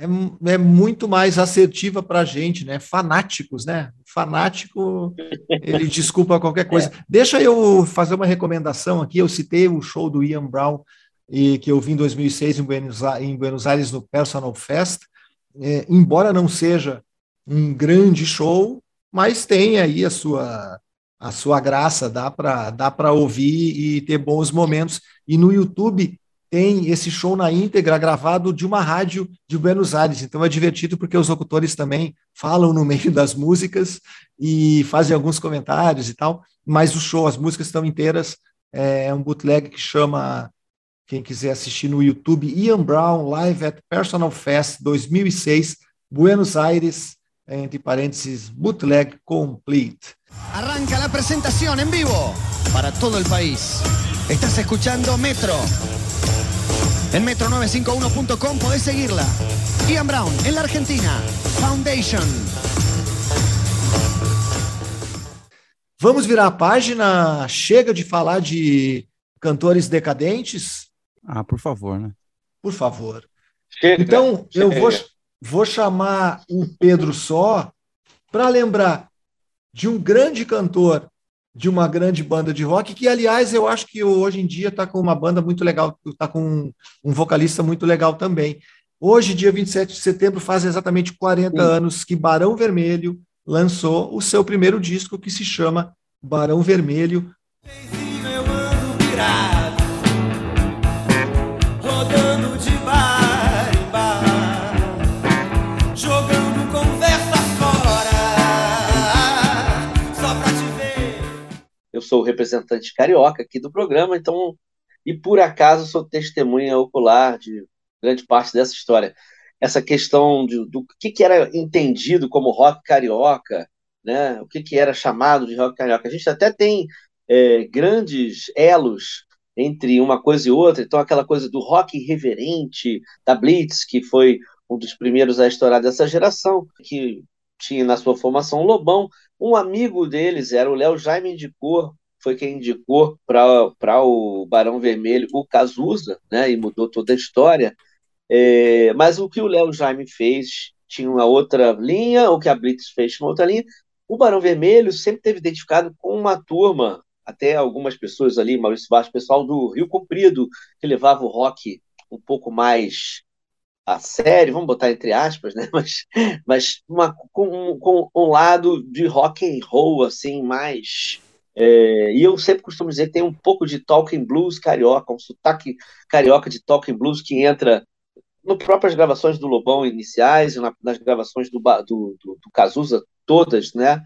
é, é muito mais assertiva para a gente, né? Fanáticos, né? Fanático, ele desculpa qualquer coisa. É. Deixa eu fazer uma recomendação aqui. Eu citei o show do Ian Brown e que eu vi em 2006 em Buenos, em Buenos Aires no Personal Fest. É, embora não seja um grande show, mas tem aí a sua a sua graça, dá para dá para ouvir e ter bons momentos. E no YouTube tem esse show na íntegra gravado de uma rádio de Buenos Aires. Então é divertido porque os locutores também falam no meio das músicas e fazem alguns comentários e tal. Mas o show, as músicas estão inteiras. É um bootleg que chama quem quiser assistir no YouTube, Ian Brown Live at Personal Fest 2006, Buenos Aires, entre parênteses, bootleg complete. Arranca la presentación en vivo para todo el país. Estás escuchando Metro. En metro951.com podés seguirla. Ian Brown, en la Argentina. Foundation. Vamos virar a página. Chega de falar de cantores decadentes. Ah, por favor, né? Por favor. Chega, então, chega. eu vou, vou chamar o Pedro Só para lembrar de um grande cantor de uma grande banda de rock, que, aliás, eu acho que hoje em dia está com uma banda muito legal, está com um, um, vocalista muito legal também. Hoje, dia 27 de setembro, faz exatamente 40 Sim. anos que Barão Vermelho lançou o seu primeiro disco, que se chama Barão Vermelho. Eu sou o representante carioca aqui do programa, então, e por acaso sou testemunha ocular de grande parte dessa história. Essa questão de, do que, que era entendido como rock carioca, né? o que, que era chamado de rock carioca. A gente até tem é, grandes elos entre uma coisa e outra, então aquela coisa do rock irreverente, da Blitz, que foi um dos primeiros a estourar dessa geração, que tinha na sua formação Lobão. Um amigo deles era o Léo Jaime indicou, foi quem indicou para o Barão Vermelho o Cazuza, né, e mudou toda a história. É, mas o que o Léo Jaime fez tinha uma outra linha, o que a Blitz fez tinha uma outra linha. O Barão Vermelho sempre teve identificado com uma turma, até algumas pessoas ali, Maurício Bastos, pessoal do Rio Comprido, que levava o rock um pouco mais a série, vamos botar entre aspas, né? Mas, mas uma, com, com um lado de rock and roll, assim, mais. É, e eu sempre costumo dizer que tem um pouco de talking blues carioca, um sotaque carioca de talking blues que entra no próprias gravações do Lobão iniciais, na, nas gravações do, do, do, do Cazuza todas, né?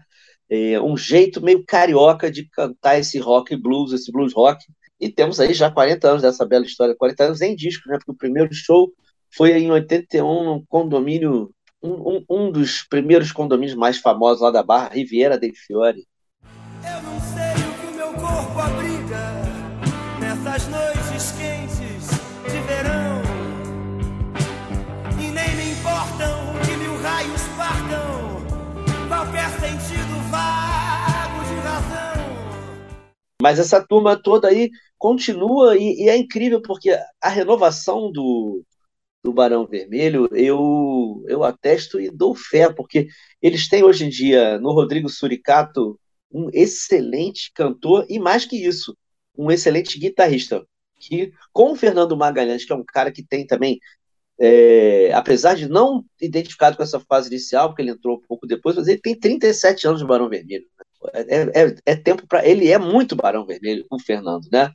É, um jeito meio carioca de cantar esse rock blues, esse blues rock. E temos aí já 40 anos dessa bela história, 40 anos em disco, né? Porque o primeiro show foi em 81 num condomínio, um, um, um, dos primeiros condomínios mais famosos lá da Barra, Riviera del Fiore. Eu não Mas essa turma toda aí continua e, e é incrível porque a renovação do, do Barão Vermelho, eu, eu atesto e dou fé, porque eles têm hoje em dia no Rodrigo Suricato um excelente cantor e mais que isso, um excelente guitarrista. Que com o Fernando Magalhães, que é um cara que tem também, é, apesar de não identificado com essa fase inicial, porque ele entrou um pouco depois, mas ele tem 37 anos de Barão Vermelho. É, é, é tempo para. Ele é muito Barão Vermelho, o Fernando, né?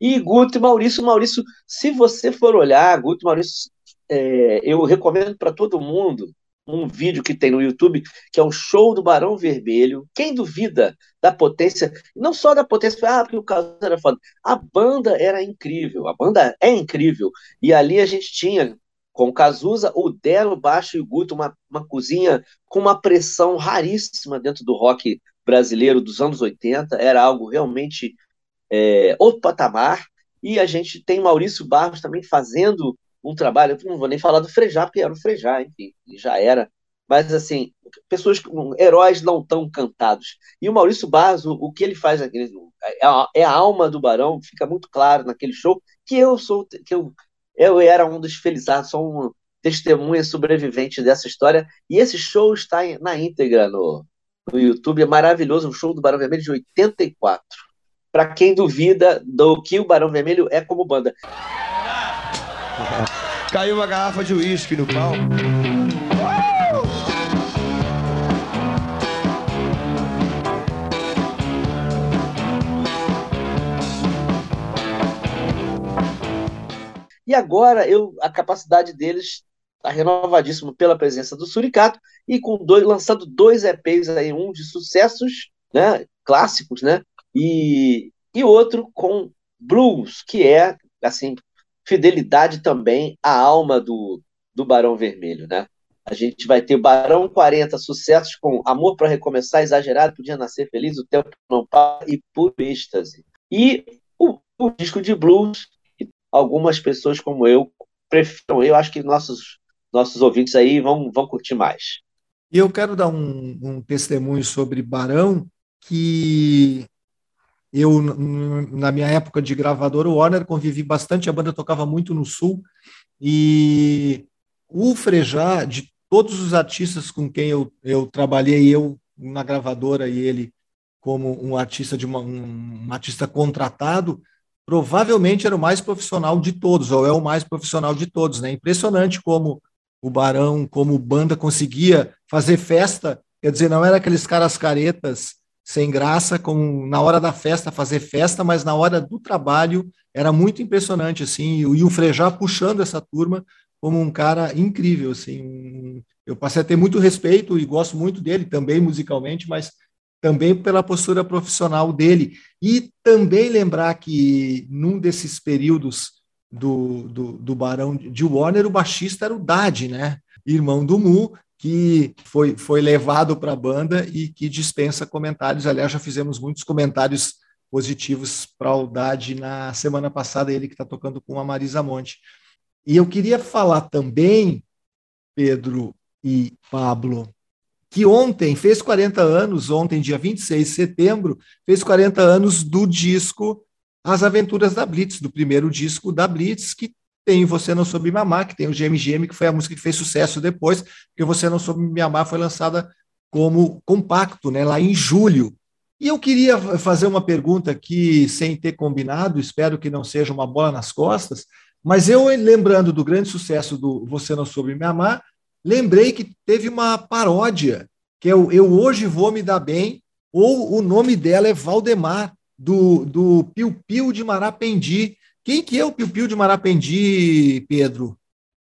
E Guto e Maurício, Maurício, se você for olhar, Guto e Maurício é, eu recomendo para todo mundo um vídeo que tem no YouTube, que é o show do Barão Vermelho. Quem duvida da potência, não só da potência, ah, porque o caso era foda. A banda era incrível, a banda é incrível. E ali a gente tinha, com o Cazuza, o Delo, Baixo e o Guto, uma, uma cozinha com uma pressão raríssima dentro do rock brasileiro dos anos 80. Era algo realmente é, outro patamar. E a gente tem Maurício Barros também fazendo um trabalho, não vou nem falar do Frejá, porque era o Frejá, enfim, já era. Mas, assim, pessoas, heróis não tão cantados. E o Maurício Barros, o, que ele faz aqui, é a, é a alma do Barão, fica muito claro naquele show, que eu sou, que eu, eu era um dos felizados, sou um testemunha sobrevivente dessa história. E esse show está na íntegra no, no YouTube, é maravilhoso, um show do Barão Vermelho de 84. Para quem duvida do que o Barão Vermelho é como banda. Caiu uma garrafa de uísque no pau. E agora eu, a capacidade deles está renovadíssima pela presença do Suricato e com dois, lançando dois EPs aí, um de sucessos, né, clássicos, né, e, e outro com blues, que é assim fidelidade também à alma do, do Barão Vermelho, né? A gente vai ter Barão 40 sucessos com Amor para Recomeçar, Exagerado, Podia Nascer Feliz, O Tempo Não Para e Por Êxtase. E o, o, disco de blues, algumas pessoas como eu prefiram, eu acho que nossos, nossos ouvintes aí vão, vão curtir mais. E eu quero dar um, um testemunho sobre Barão, que eu, na minha época de gravador, o Warner convivi bastante, a banda tocava muito no Sul, e o Frejá, de todos os artistas com quem eu, eu trabalhei, eu na gravadora e ele como um artista de uma, um, um artista contratado, provavelmente era o mais profissional de todos, ou é o mais profissional de todos, né? Impressionante como o Barão, como banda conseguia fazer festa, quer dizer, não era aqueles caras caretas sem graça, com na hora da festa fazer festa, mas na hora do trabalho era muito impressionante assim, e o Frejá puxando essa turma como um cara incrível assim. Eu passei a ter muito respeito e gosto muito dele também musicalmente, mas também pela postura profissional dele e também lembrar que num desses períodos do, do, do Barão de Warner, o baixista era o Dad, né? Irmão do Mu, que foi, foi levado para a banda e que dispensa comentários. Aliás, já fizemos muitos comentários positivos para o Dade na semana passada, ele que está tocando com a Marisa Monte. E eu queria falar também, Pedro e Pablo, que ontem fez 40 anos, ontem, dia 26 de setembro, fez 40 anos do disco As Aventuras da Blitz, do primeiro disco da Blitz, que tem Você Não Soube Me Amar, que tem o GMGM, que foi a música que fez sucesso depois, porque Você Não Soube Me Amar foi lançada como compacto, né, lá em julho. E eu queria fazer uma pergunta aqui, sem ter combinado, espero que não seja uma bola nas costas, mas eu, lembrando do grande sucesso do Você Não Soube Me Amar, lembrei que teve uma paródia, que é o Eu Hoje Vou Me Dar Bem, ou o nome dela é Valdemar, do, do Piu Piu de Marapendi, quem que é o Piu Piu de Marapendi, Pedro?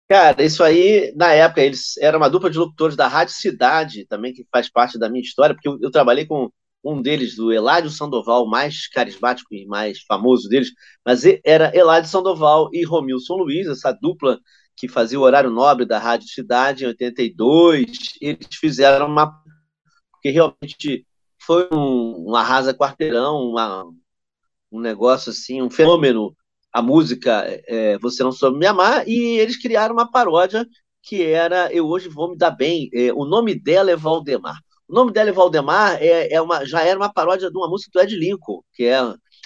Cara, isso aí, na época, eles eram uma dupla de locutores da Rádio Cidade, também, que faz parte da minha história, porque eu, eu trabalhei com um deles, do Eladio Sandoval, mais carismático e mais famoso deles, mas era Eladio Sandoval e Romilson Luiz, essa dupla que fazia o horário nobre da Rádio Cidade em 82. Eles fizeram uma. Porque realmente foi um, um arrasa quarteirão, uma, um negócio assim, um fenômeno a música é, Você Não Soube Me Amar, e eles criaram uma paródia que era Eu Hoje Vou Me Dar Bem. É, o nome dela é Valdemar. O nome dela é Valdemar, é, é uma, já era uma paródia de uma música do Ed Lincoln, que é,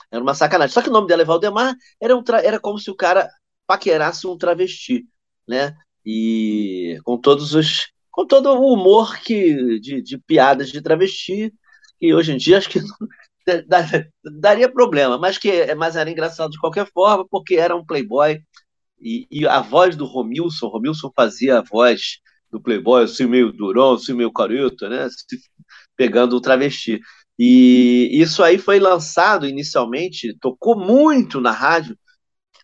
era uma sacanagem. Só que o nome dela é Valdemar, era, um era como se o cara paquerasse um travesti, né? E com todos os. com todo o humor que, de, de piadas de travesti, que hoje em dia acho que daria problema, mas que mas era engraçado de qualquer forma, porque era um playboy. E, e a voz do Romilson, Romilson fazia a voz do playboy, assim meio durão, assim meio careta, né, pegando o travesti. E isso aí foi lançado inicialmente, tocou muito na rádio,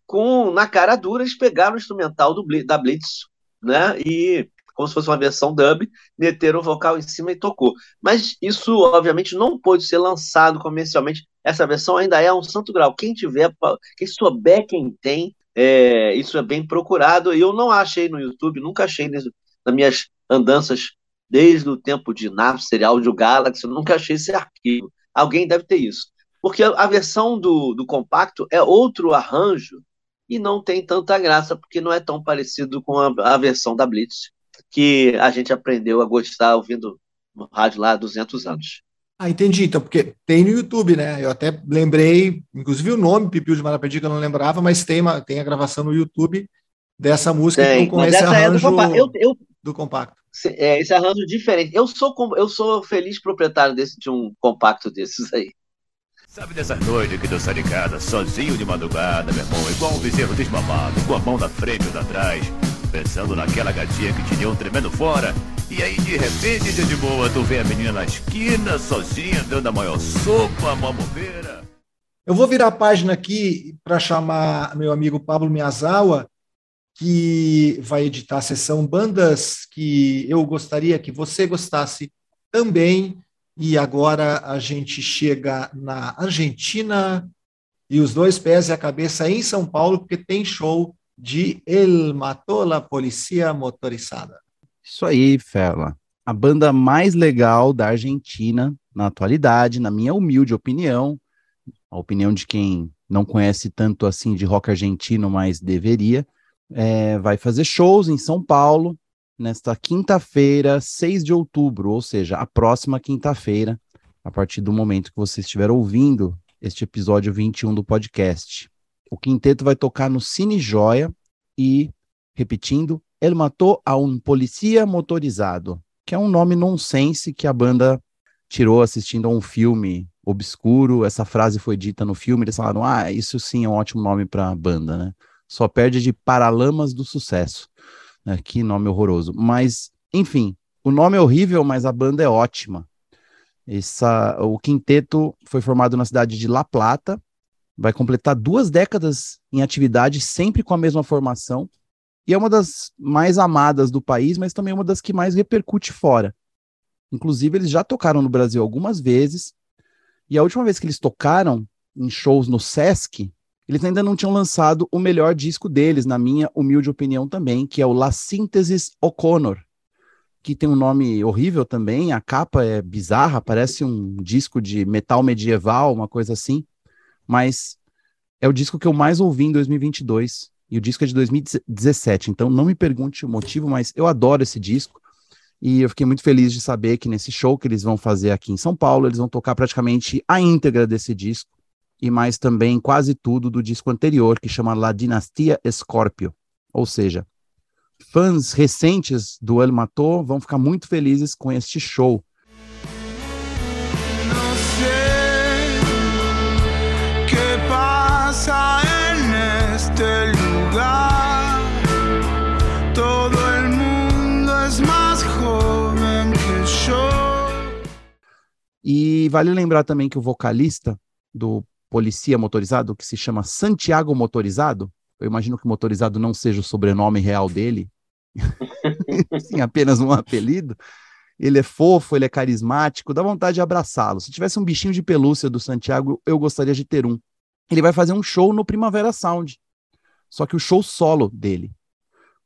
com na cara dura eles pegaram o instrumental do, da Blitz, né, e como se fosse uma versão dub, meteram o vocal em cima e tocou. Mas isso, obviamente, não pode ser lançado comercialmente. Essa versão ainda é um santo grau. Quem tiver, quem souber quem tem, é, isso é bem procurado. Eu não achei no YouTube, nunca achei nas minhas andanças desde o tempo de Napster, Audio Galaxy, nunca achei esse arquivo. Alguém deve ter isso. Porque a versão do, do compacto é outro arranjo e não tem tanta graça, porque não é tão parecido com a, a versão da Blitz, que a gente aprendeu a gostar ouvindo no rádio lá há 200 anos. Ah, entendi. Então, porque tem no YouTube, né? Eu até lembrei, inclusive o nome Pipiu de Marapedi, que eu não lembrava, mas tem, uma, tem a gravação no YouTube dessa música tem, com esse arranjo é do, compacto. Eu, eu, do compacto. É, esse arranjo diferente. Eu sou, eu sou feliz proprietário desse, de um compacto desses aí. Sabe dessas noites que sai de casa sozinho de madrugada, meu irmão, igual um bezerro desmamado, com a mão na frente ou na trás, pensando naquela gatinha que te deu um tremendo fora, e aí de repente, dia de boa, tu vê a menina na esquina, sozinha, dando a maior sopa, a maior bobeira. Eu vou virar a página aqui para chamar meu amigo Pablo Miyazawa, que vai editar a sessão Bandas que eu gostaria que você gostasse também e agora a gente chega na Argentina e os dois pés e a cabeça em São Paulo, porque tem show de El Matou la Policia Motorizada. Isso aí, Fela. A banda mais legal da Argentina na atualidade, na minha humilde opinião, a opinião de quem não conhece tanto assim de rock argentino, mas deveria, é, vai fazer shows em São Paulo, nesta quinta-feira, 6 de outubro, ou seja, a próxima quinta-feira, a partir do momento que você estiver ouvindo este episódio 21 do podcast. O quinteto vai tocar no Cine Joia e, repetindo, ele matou a um policia motorizado, que é um nome nonsense que a banda tirou assistindo a um filme obscuro. Essa frase foi dita no filme, eles falaram: "Ah, isso sim é um ótimo nome para a banda, né?" Só perde de Paralamas do Sucesso. Né? Que nome horroroso. Mas, enfim, o nome é horrível, mas a banda é ótima. Essa, o quinteto foi formado na cidade de La Plata, vai completar duas décadas em atividade, sempre com a mesma formação, e é uma das mais amadas do país, mas também uma das que mais repercute fora. Inclusive, eles já tocaram no Brasil algumas vezes, e a última vez que eles tocaram em shows no Sesc, eles ainda não tinham lançado o melhor disco deles, na minha humilde opinião também, que é o La Synthesis O'Connor, que tem um nome horrível também, a capa é bizarra, parece um disco de metal medieval, uma coisa assim, mas é o disco que eu mais ouvi em 2022, e o disco é de 2017, então não me pergunte o motivo, mas eu adoro esse disco, e eu fiquei muito feliz de saber que nesse show que eles vão fazer aqui em São Paulo, eles vão tocar praticamente a íntegra desse disco, e mais também quase tudo do disco anterior, que chama La Dinastia Scorpio. Ou seja, fãs recentes do El Mató vão ficar muito felizes com este show. E vale lembrar também que o vocalista do policia motorizado que se chama Santiago Motorizado. Eu imagino que motorizado não seja o sobrenome real dele, sim, apenas um apelido. Ele é fofo, ele é carismático, dá vontade de abraçá-lo. Se tivesse um bichinho de pelúcia do Santiago, eu gostaria de ter um. Ele vai fazer um show no Primavera Sound, só que o show solo dele.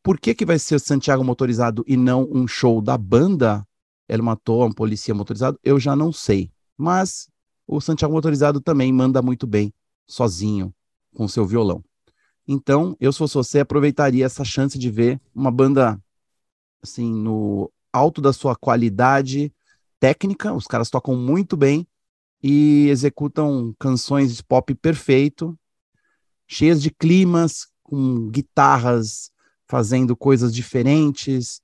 Por que, que vai ser o Santiago motorizado e não um show da banda Ele Matou um Policia Motorizado? Eu já não sei. Mas o Santiago Motorizado também manda muito bem, sozinho, com seu violão. Então, eu, se fosse você, aproveitaria essa chance de ver uma banda, assim, no alto da sua qualidade técnica, os caras tocam muito bem e executam canções de pop perfeito, cheias de climas, com guitarras fazendo coisas diferentes,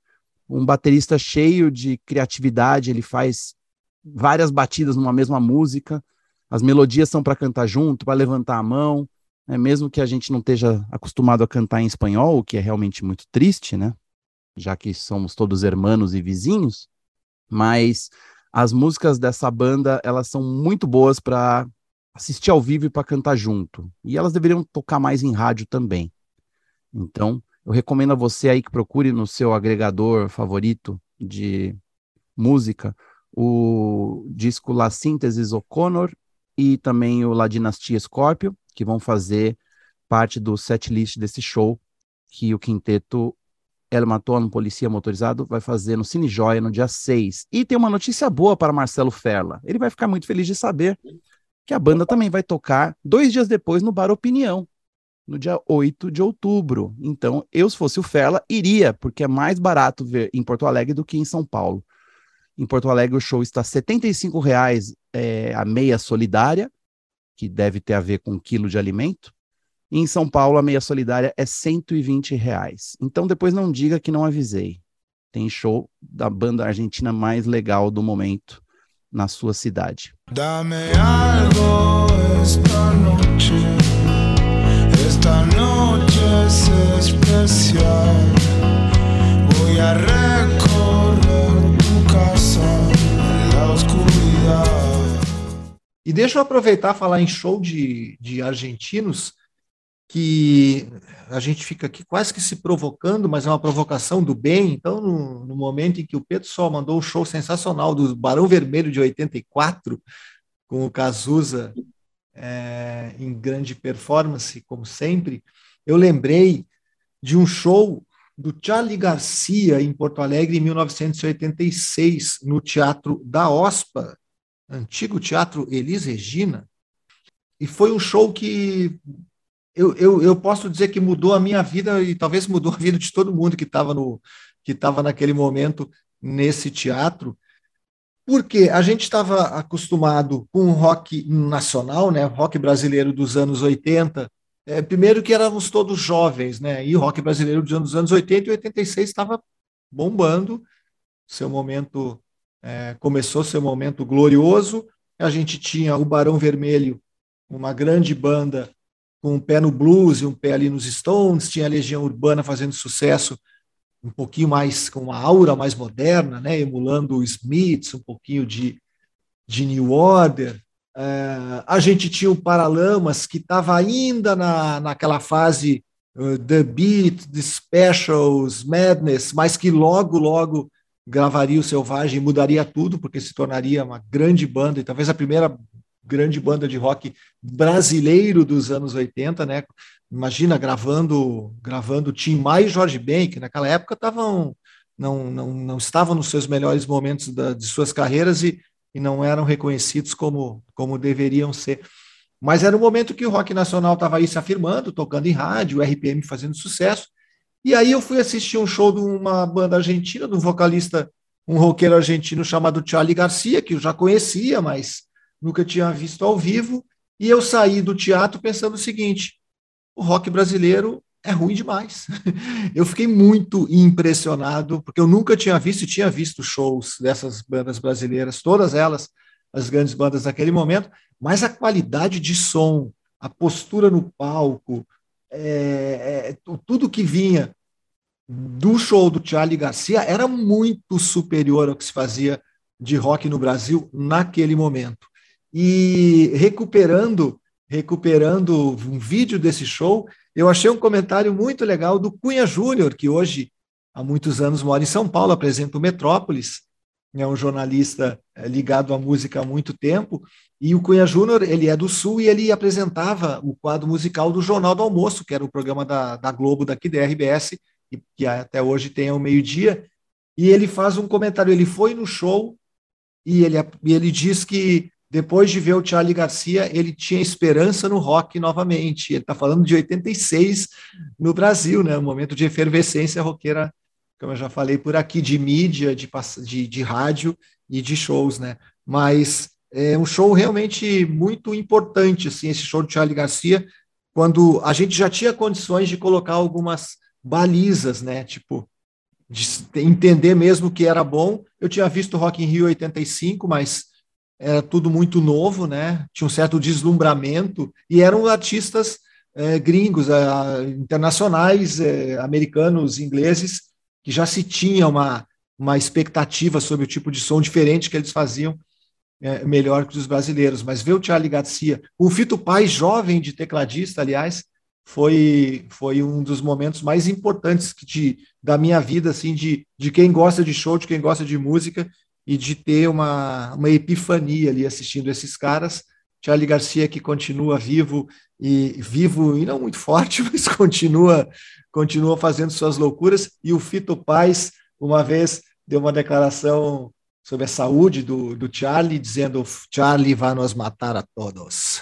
um baterista cheio de criatividade, ele faz várias batidas numa mesma música. As melodias são para cantar junto, para levantar a mão, né? mesmo que a gente não esteja acostumado a cantar em espanhol, o que é realmente muito triste, né? Já que somos todos hermanos e vizinhos, mas as músicas dessa banda, elas são muito boas para assistir ao vivo e para cantar junto. E elas deveriam tocar mais em rádio também. Então, Eu recomendo a você aí que procure no seu agregador favorito de música o disco La Síntesis O'Connor e também o La Dinastia Scorpio, que vão fazer parte do setlist desse show que o quinteto El Maton, Policia Motorizado, vai fazer no Cine Joia no dia 6. E tem uma notícia boa para Marcelo Ferla. Ele vai ficar muito feliz de saber que a banda também vai tocar dois dias depois no Bar Opinião, no dia 8 de outubro. Então, eu, se fosse o Ferla, iria, porque é mais barato ver em Porto Alegre do que em São Paulo. Em Porto Alegre, o show está 75 reais, é, a meia solidária, que deve ter a ver com um quilo de alimento. E em São Paulo, a meia solidária é 120 reais. Então, depois não diga que não avisei. Tem show da banda argentina mais legal do momento na sua cidade. Dame algo esta noche. Esta noche es especial. Voy a E deixa eu aproveitar falar em show de, de argentinos que a gente fica aqui quase que se provocando, mas é uma provocação do bem. Então, no, no momento em que o Pedro Sol mandou um show sensacional do Barão Vermelho de 84, com o Cazuza é, em grande performance, como sempre, eu lembrei de um show do Charlie Garcia em Porto Alegre em 1986, no Teatro da OSPA, antigo Teatro Elis Regina, e foi um show que eu, eu, eu posso dizer que mudou a minha vida e talvez mudou a vida de todo mundo que estava no que estava naquele momento nesse teatro, porque a gente estava acostumado com o rock nacional, né, rock brasileiro dos anos 80, é, primeiro que éramos todos jovens, né, e o rock brasileiro dos anos 80 e 86 estava bombando, seu momento, é, começou seu momento glorioso, a gente tinha o Barão Vermelho, uma grande banda com um pé no blues e um pé ali nos Stones, tinha a Legião Urbana fazendo sucesso um pouquinho mais, com uma aura mais moderna, né, emulando o Smiths, um pouquinho de, de New Order. Uh, a gente tinha o Paralamas, que estava ainda na, naquela fase uh, The Beat, The Specials, Madness, mas que logo, logo gravaria o Selvagem e mudaria tudo, porque se tornaria uma grande banda, e talvez a primeira grande banda de rock brasileiro dos anos 80, né? Imagina gravando gravando Tim Maia e Jorge Ben, que naquela época estavam não, não, não estavam nos seus melhores momentos da, de suas carreiras e, e não eram reconhecidos como, como deveriam ser. Mas era um momento que o rock nacional estava aí se afirmando, tocando em rádio, o RPM fazendo sucesso. E aí eu fui assistir um show de uma banda argentina, de um vocalista, um roqueiro argentino chamado Charlie Garcia, que eu já conhecia, mas nunca tinha visto ao vivo, e eu saí do teatro pensando o seguinte: o rock brasileiro é ruim demais. eu fiquei muito impressionado, porque eu nunca tinha visto, e tinha visto shows dessas bandas brasileiras, todas elas, as grandes bandas daquele momento, mas a qualidade de som, a postura no palco, é, é, tudo que vinha do show do Charlie Garcia era muito superior ao que se fazia de rock no Brasil naquele momento. E recuperando, recuperando um vídeo desse show, eu achei um comentário muito legal do Cunha Júnior, que hoje há muitos anos mora em São Paulo, apresenta o Metrópolis, é um jornalista é, ligado à música há muito tempo, e o Cunha Júnior, ele é do Sul e ele apresentava o quadro musical do Jornal do Almoço, que era o programa da, da Globo daqui da RBS, que até hoje tem ao meio-dia, e ele faz um comentário, ele foi no show e ele, ele diz que depois de ver o Charlie Garcia, ele tinha esperança no rock novamente. Ele está falando de 86 no Brasil, né? Um momento de efervescência roqueira, como eu já falei por aqui, de mídia, de, de, de rádio e de shows, né? Mas é um show realmente muito importante, assim, esse show do Charlie Garcia, quando a gente já tinha condições de colocar algumas balizas, né? Tipo, de entender mesmo que era bom. Eu tinha visto Rock in Rio 85, mas era tudo muito novo, né? Tinha um certo deslumbramento e eram artistas é, gringos, internacionais, é, americanos, ingleses, que já se tinha uma, uma expectativa sobre o tipo de som diferente que eles faziam é, melhor que os brasileiros. Mas ver o Charlie Garcia, o Fito Paz, jovem de tecladista, aliás, foi, foi um dos momentos mais importantes de, da minha vida, assim, de, de quem gosta de show, de quem gosta de música e de ter uma, uma epifania ali assistindo esses caras. Charlie Garcia que continua vivo e vivo e não muito forte, mas continua continua fazendo suas loucuras e o Fito Paz uma vez deu uma declaração sobre a saúde do, do Charlie dizendo Charlie vai nos matar a todos.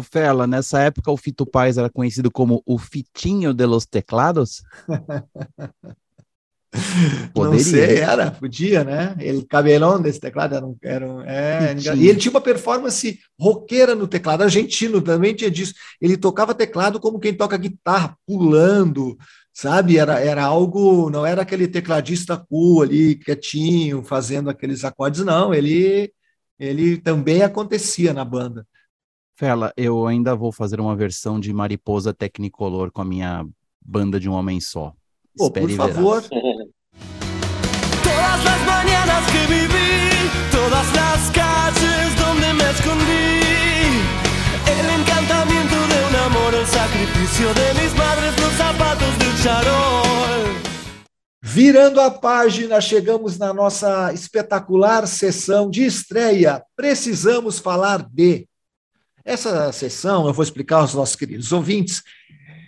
Fela, nessa época o Fito Paz era conhecido como o Fitinho de los Teclados? Poderia. Não sei, era, podia, né? Ele cabelão desse teclado era um. Era um é, e ele tinha uma performance roqueira no teclado, argentino também tinha disso. Ele tocava teclado como quem toca guitarra, pulando, sabe? Era, era algo, não era aquele tecladista cool ali, quietinho, fazendo aqueles acordes, não. Ele, ele também acontecia na banda. Fela, eu ainda vou fazer uma versão de Mariposa Technicolor com a minha banda de um homem só. Pô, por favor. Todas las mañanas que viví, todas calles donde me el encantamiento de un amor, el sacrificio de mis madres, los zapatos de charol. Virando a página, chegamos na nossa espetacular sessão de estreia. Precisamos falar de. Essa sessão, eu vou explicar aos nossos queridos ouvintes,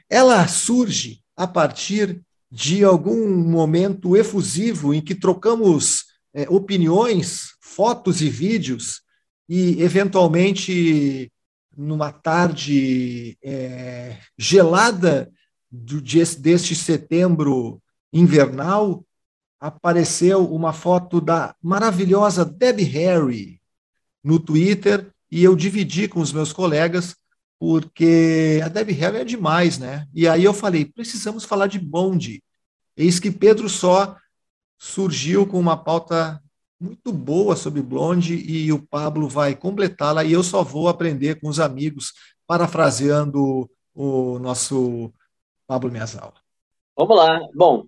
ela surge a partir de algum momento efusivo em que trocamos é, opiniões, fotos e vídeos, e eventualmente numa tarde é, gelada do, deste setembro invernal, apareceu uma foto da maravilhosa Debbie Harry no Twitter e eu dividi com os meus colegas porque a Harry é demais, né? E aí eu falei, precisamos falar de bonde. Eis que Pedro só surgiu com uma pauta muito boa sobre Blonde e o Pablo vai completá-la e eu só vou aprender com os amigos, parafraseando o nosso Pablo Miasal. Vamos lá. Bom,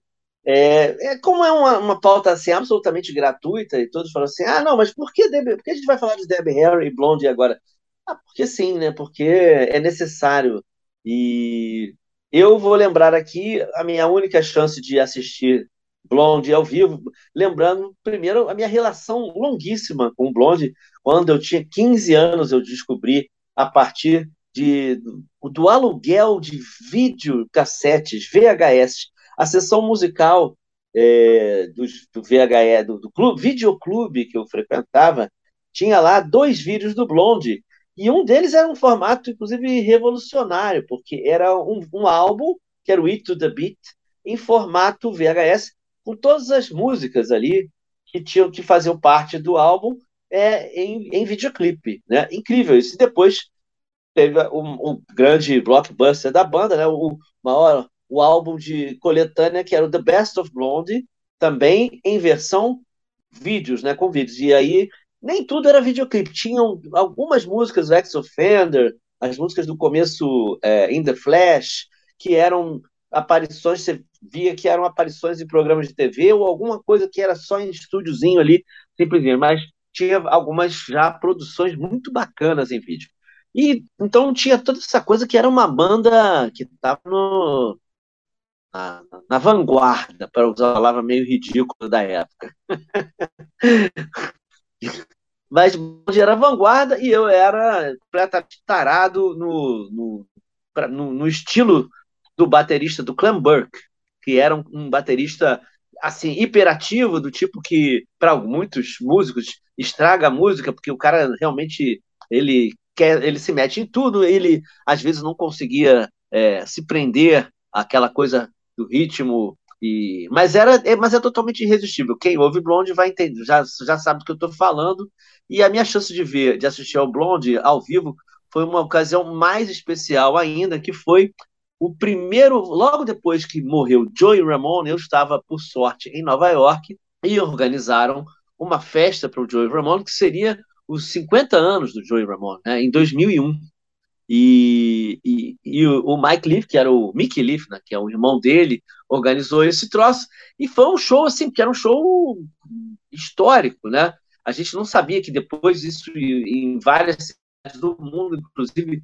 é, é, como é uma, uma pauta assim, absolutamente gratuita e todos falam assim, ah, não, mas por que, Debbie, por que a gente vai falar de Debbie Harry e Blonde agora? Ah, porque sim, né? Porque é necessário. E eu vou lembrar aqui a minha única chance de assistir Blonde ao vivo, lembrando primeiro a minha relação longuíssima com Blonde, quando eu tinha 15 anos eu descobri a partir de, do aluguel de videocassetes, VHS, a sessão musical é, do, do VHS, do, do clube, videoclube que eu frequentava, tinha lá dois vídeos do Blonde, e um deles era um formato, inclusive, revolucionário, porque era um, um álbum, que era o It to the Beat, em formato VHS, com todas as músicas ali que tinham que faziam parte do álbum é, em, em videoclipe. Né? Incrível isso. E depois teve um, um, grande blockbuster da banda, né? o maior o álbum de coletânea que era o The Best of Blonde, também em versão vídeos, né, com vídeos. E aí nem tudo era videoclipe. Tinham algumas músicas, Ex Offender, as músicas do começo, é, In the Flash, que eram aparições, você via que eram aparições em programas de TV ou alguma coisa que era só em estúdiozinho ali, simplesmente, mas tinha algumas já produções muito bacanas em vídeo. E então tinha toda essa coisa que era uma banda que estava no, na, vanguarda, para usar uma palavra meio ridícula da época. Mas Bond era vanguarda e eu era completamente tarado no, no, no, no, estilo do baterista do Clem Burke, que era um, um baterista assim hiperativo, do tipo que para muitos músicos estraga a música, porque o cara realmente ele quer, ele se mete em tudo, ele às vezes não conseguia é, se prender àquela coisa do ritmo e, mas era, é, mas é totalmente irresistível. Quem ouve Blonde vai entender, já, já sabe do que eu estou falando. E a minha chance de ver, de assistir ao Blonde ao vivo, foi uma ocasião mais especial ainda, que foi o primeiro, logo depois que morreu Joey Ramone, eu estava por sorte em Nova York e organizaram uma festa para o Joey Ramone que seria os 50 anos do Joey Ramone, né, em 2001. E, e, e o, Mike Leaf, que era o Mickey Leaf, né, que é o irmão dele, organizou esse troço. E foi um show, assim, que era um show histórico, né? A gente não sabia que depois isso em várias cidades do mundo, inclusive,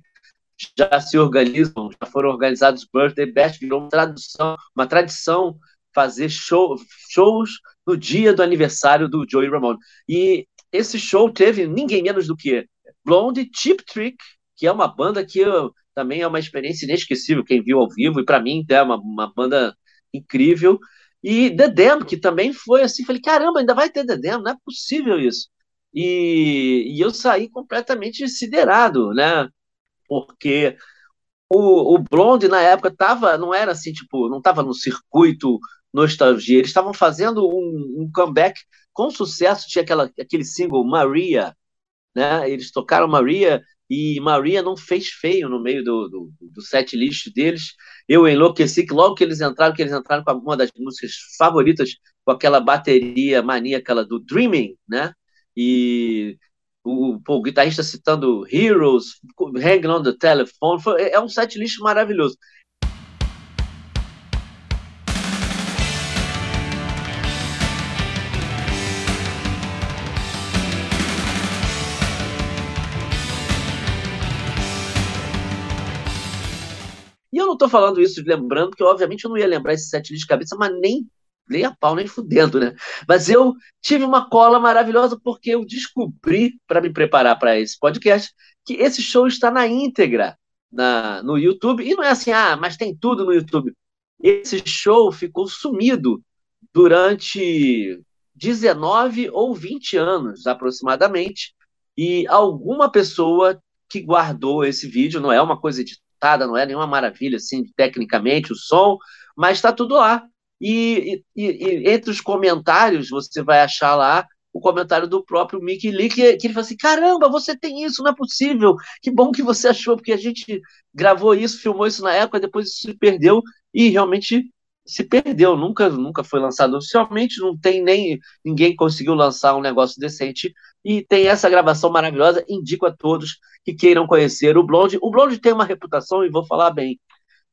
já se organizam, já foram organizados birthday bash, virou uma tradição, uma tradição fazer show, shows no dia do aniversário do Joey Ramone. E esse show teve ninguém menos do que Blonde, Cheap Trick, que é uma banda que eu, também é uma experiência inesquecível, quem viu ao vivo, e para mim é uma, uma banda incrível. E The Dam, que também foi assim, falei, caramba, ainda vai ter The Dam, não é possível isso. E, e eu saí completamente siderado, né? Porque o, o Blonde na época tava, não era assim, tipo, não estava no circuito nostalgia, eles estavam fazendo um, um, comeback com sucesso, tinha aquela, aquele single Maria, né? Eles tocaram Maria e Maria não fez feio no meio do, do, do set list deles. Eu enlouqueci que logo que eles entraram, que eles entraram com uma das músicas favoritas, com aquela bateria maníaca do Dreaming, né? E o, pô, o guitarrista citando Heroes, Hanging on the Telephone, foi, é um set list maravilhoso. Estou falando isso lembrando, porque obviamente eu não ia lembrar esse set de cabeça, mas nem, nem a pau, nem fudendo, né? Mas eu tive uma cola maravilhosa porque eu descobri, para me preparar para esse podcast, que esse show está na íntegra na, no YouTube. E não é assim, ah, mas tem tudo no YouTube. Esse show ficou sumido durante 19 ou 20 anos, aproximadamente. E alguma pessoa que guardou esse vídeo, não é uma coisa não é nenhuma maravilha, assim, tecnicamente, o som, mas está tudo lá. E, e, e, entre os comentários, você vai achar lá o comentário do próprio Mickey Lee, que, que ele fala assim: caramba, você tem isso, não é possível. Que bom que você achou, porque a gente gravou isso, filmou isso na época, depois isso se perdeu, e realmente se perdeu, nunca, nunca foi lançado oficialmente, não tem nem ninguém conseguiu lançar um negócio decente e tem essa gravação maravilhosa. Indico a todos que queiram conhecer o Blonde. O Blonde tem uma reputação, e vou falar bem,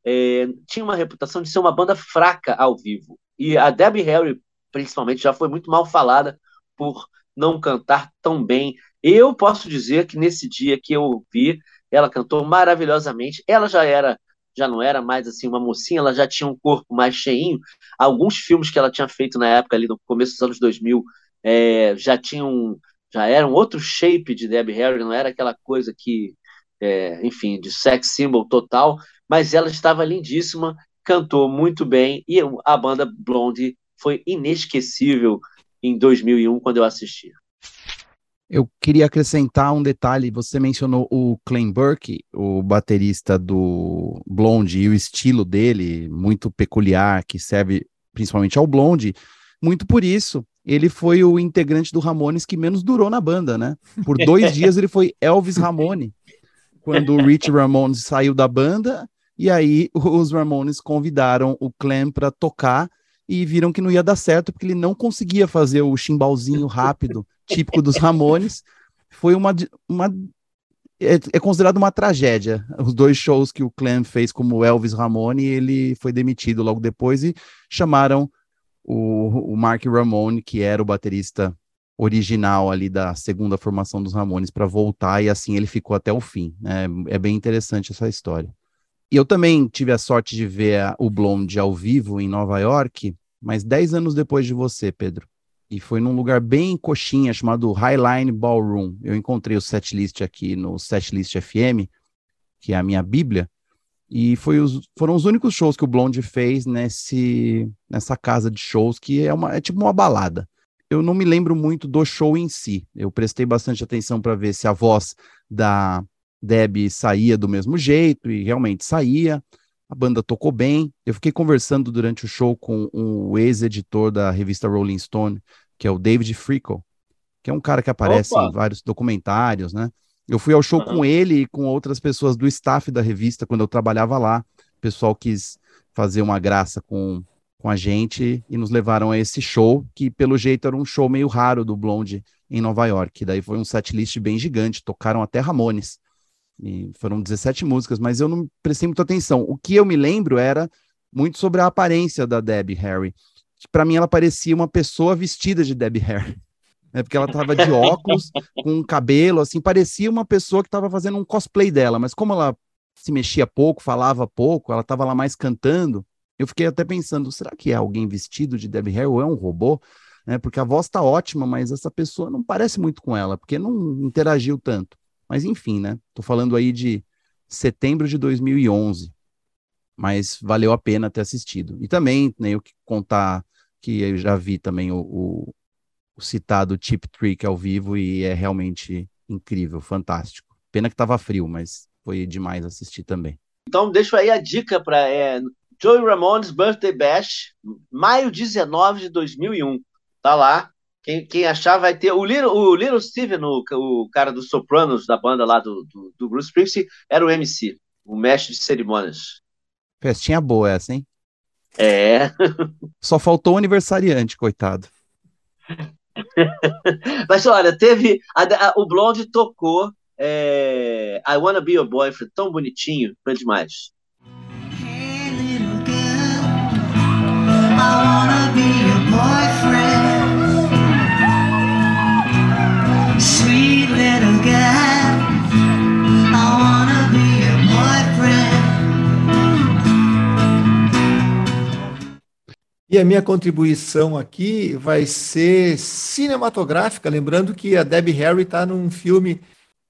é, tinha uma reputação de ser uma banda fraca ao vivo. E a Debbie Harry, principalmente, já foi muito mal falada por não cantar tão bem. Eu posso dizer que nesse dia que eu vi, ela cantou maravilhosamente. Ela já era já não era mais assim uma mocinha, ela já tinha um corpo mais cheinho. Alguns filmes que ela tinha feito na época ali no começo dos anos 2000 é, já tinham já era um outro shape de Debbie Harry, não era aquela coisa que, é, enfim, de sex symbol total, mas ela estava lindíssima, cantou muito bem e a banda Blonde foi inesquecível em 2001 quando eu assisti. Eu queria acrescentar um detalhe. Você mencionou o Clem Burke, o baterista do Blonde, e o estilo dele, muito peculiar, que serve principalmente ao Blonde. Muito por isso, ele foi o integrante do Ramones que menos durou na banda, né? Por dois dias ele foi Elvis Ramone, quando o Rich Ramones saiu da banda, e aí os Ramones convidaram o Clem para tocar e viram que não ia dar certo porque ele não conseguia fazer o chimbalzinho rápido típico dos Ramones. Foi uma, uma é, é, considerado uma tragédia. Os dois shows que o Clem fez como Elvis Ramone, ele foi demitido logo depois e chamaram o, o Mark Ramone, que era o baterista original ali da segunda formação dos Ramones, para voltar e assim ele ficou até o fim. É, é bem interessante essa história. E eu também tive a sorte de ver a, o Blonde ao vivo em Nova York, mas dez anos depois de você, Pedro e foi num lugar bem coxinha chamado Highline Ballroom. Eu encontrei o setlist aqui no Setlist FM, que é a minha bíblia, e os, foram os únicos shows que o Blonde fez nesse, nessa casa de shows, que é, uma, é tipo uma balada. Eu não me lembro muito do show em si. Eu prestei bastante atenção para ver se a voz da Deb saía do mesmo jeito, e realmente saía. A banda tocou bem. Eu fiquei conversando durante o show com o ex-editor da revista Rolling Stone, que é o David Frickle, que é um cara que aparece Opa. em vários documentários, né? Eu fui ao show uhum. com ele e com outras pessoas do staff da revista quando eu trabalhava lá. O pessoal quis fazer uma graça com, com a gente e nos levaram a esse show, que pelo jeito era um show meio raro do Blonde em Nova York. Daí foi um setlist bem gigante, tocaram até Ramones. E foram 17 músicas, mas eu não prestei muita atenção. O que eu me lembro era muito sobre a aparência da Debbie Harry. Para mim, ela parecia uma pessoa vestida de Debbie Harry. Né, porque ela estava de óculos, com um cabelo, assim, parecia uma pessoa que estava fazendo um cosplay dela, mas como ela se mexia pouco, falava pouco, ela estava lá mais cantando, eu fiquei até pensando, será que é alguém vestido de Debbie Harry ou é um robô? Né, porque a voz está ótima, mas essa pessoa não parece muito com ela, porque não interagiu tanto. Mas enfim, né? Tô falando aí de setembro de 2011, mas valeu a pena ter assistido. E também, né, eu contar que eu já vi também o, o, o citado Chip Trick ao vivo e é realmente incrível, fantástico. Pena que estava frio, mas foi demais assistir também. Então, deixo aí a dica para é, Joey Ramones Birthday Bash, maio 19 de 2001. Tá lá. Quem, quem achar vai ter. O Little, o Little Steven, o, o cara dos Sopranos, da banda lá do, do, do Bruce Springsteen, era o MC, o mestre de cerimônias. Festinha boa essa, hein? É. Só faltou o aniversariante, coitado. Mas olha, teve. A, a, o Blonde tocou é, I Wanna Be Your Boyfriend, tão bonitinho, foi demais. Hey, little girl, I wanna be your boyfriend. E a minha contribuição aqui vai ser cinematográfica, lembrando que a Debbie Harry está num filme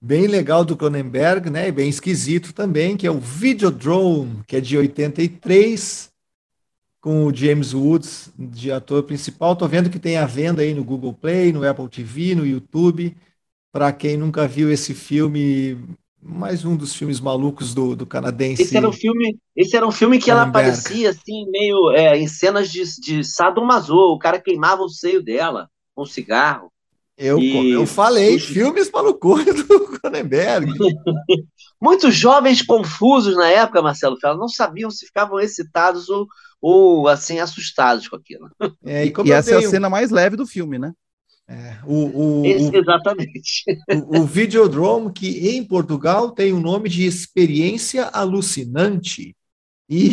bem legal do Cronenberg, né? Bem esquisito também, que é o Videodrome, que é de 83, com o James Woods de ator principal. Tô vendo que tem a venda aí no Google Play, no Apple TV, no YouTube. Para quem nunca viu esse filme, mais um dos filmes malucos do, do canadense. Esse era um filme, esse era um filme que ela aparecia assim, meio é, em cenas de, de sadomaso, o cara queimava o seio dela com um cigarro. Eu, e... eu falei, filmes malucos do Cronenberg. Muitos jovens confusos na época, Marcelo Fela, não sabiam se ficavam excitados ou, ou assim, assustados com aquilo. É, e, e essa tenho... é a cena mais leve do filme, né? É, o, o, exatamente. O, o Videodrome, que em Portugal tem o nome de experiência alucinante. E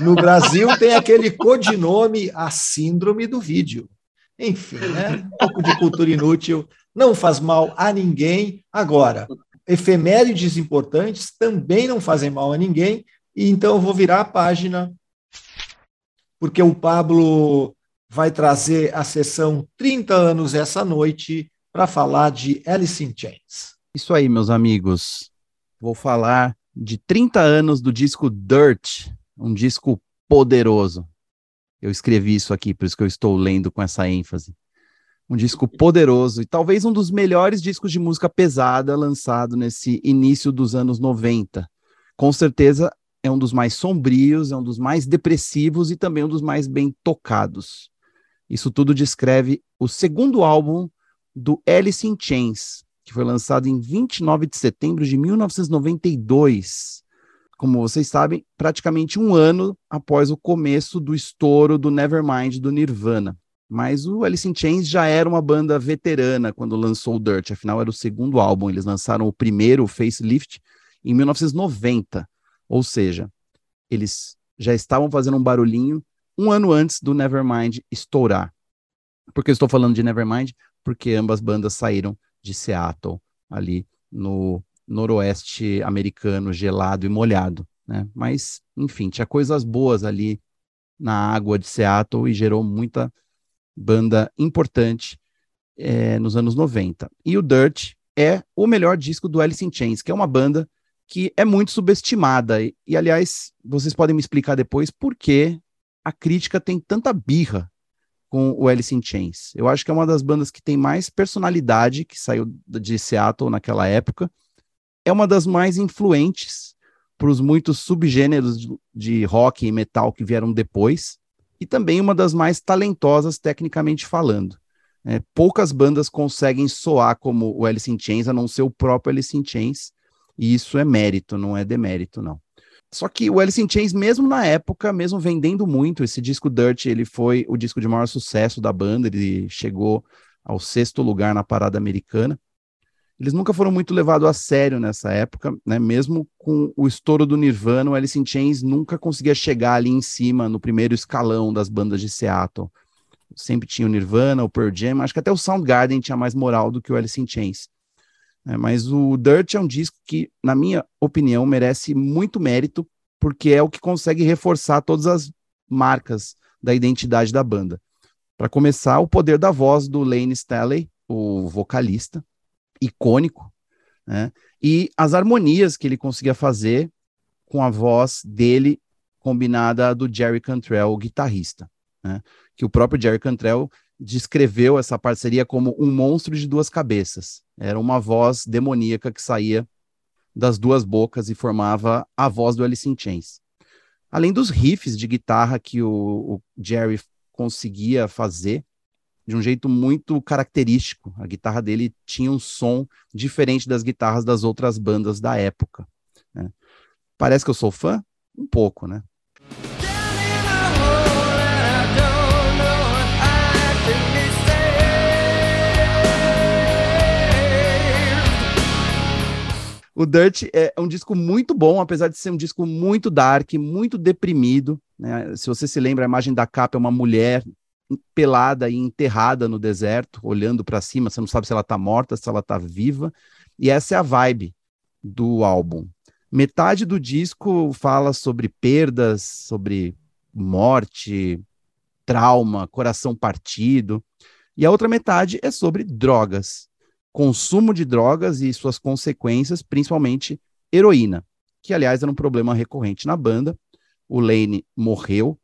no Brasil tem aquele codinome A Síndrome do Vídeo. Enfim, né? Um pouco de cultura inútil não faz mal a ninguém. Agora, efemérides importantes também não fazem mal a ninguém. E então eu vou virar a página, porque o Pablo vai trazer a sessão 30 anos essa noite para falar de Alice in Chains. Isso aí, meus amigos. Vou falar de 30 anos do disco Dirt, um disco poderoso. Eu escrevi isso aqui, por isso que eu estou lendo com essa ênfase. Um disco poderoso e talvez um dos melhores discos de música pesada lançado nesse início dos anos 90. Com certeza é um dos mais sombrios, é um dos mais depressivos e também um dos mais bem tocados. Isso tudo descreve o segundo álbum do Alice in Chains, que foi lançado em 29 de setembro de 1992 como vocês sabem, praticamente um ano após o começo do estouro do Nevermind do Nirvana. Mas o Alice in Chains já era uma banda veterana quando lançou o Dirt, afinal era o segundo álbum. Eles lançaram o primeiro, o Facelift, em 1990. Ou seja, eles já estavam fazendo um barulhinho um ano antes do Nevermind estourar. Por que estou falando de Nevermind? Porque ambas bandas saíram de Seattle, ali no noroeste americano gelado e molhado, né? Mas, enfim, tinha coisas boas ali na água de Seattle e gerou muita banda importante é, nos anos 90. E o Dirt é o melhor disco do Alice in Chains, que é uma banda que é muito subestimada. E, e aliás, vocês podem me explicar depois por que a crítica tem tanta birra com o Alice in Chains. Eu acho que é uma das bandas que tem mais personalidade, que saiu de Seattle naquela época, é uma das mais influentes para os muitos subgêneros de, rock e metal que vieram depois, e também uma das mais talentosas tecnicamente falando. É, poucas bandas conseguem soar como o Alice in Chains, a não ser o próprio Alice in Chains, e isso é mérito, não é demérito, não. Só que o Alice in Chains, mesmo na época, mesmo vendendo muito, esse disco Dirt, ele foi o disco de maior sucesso da banda, ele chegou ao sexto lugar na parada americana, eles nunca foram muito levados a sério nessa época, né? Mesmo com o estouro do Nirvana, o Alice in Chains nunca conseguia chegar ali em cima, no primeiro escalão das bandas de Seattle. Sempre tinha o Nirvana, o Pearl Jam, acho que até o Soundgarden tinha mais moral do que o Alice in Chains. É, mas o Dirt é um disco que, na minha opinião, merece muito mérito, porque é o que consegue reforçar todas as marcas da identidade da banda. Para começar, o poder da voz do Lane Staley, o vocalista, icônico, né? E as harmonias que ele conseguia fazer com a voz dele combinada do Jerry Cantrell, o guitarrista, né? Que o próprio Jerry Cantrell descreveu essa parceria como um monstro de duas cabeças. Era uma voz demoníaca que saía das duas bocas e formava a voz do Alice in Chains. Além dos riffs de guitarra que o, o Jerry conseguia fazer, de um jeito muito característico. A guitarra dele tinha um som diferente das guitarras das outras bandas da época. Né? Parece que eu sou fã? Um pouco, né? O Dirt é um disco muito bom, apesar de ser um disco muito dark, muito deprimido. Né? Se você se lembra, a imagem da capa é uma mulher pelada e enterrada no deserto, olhando para cima, você não sabe se ela está morta, se ela está viva. E essa é a vibe do álbum. Metade do disco fala sobre perdas, sobre morte, trauma, coração partido. E a outra metade é sobre drogas, consumo de drogas e suas consequências, principalmente heroína, que aliás era um problema recorrente na banda. O Lane morreu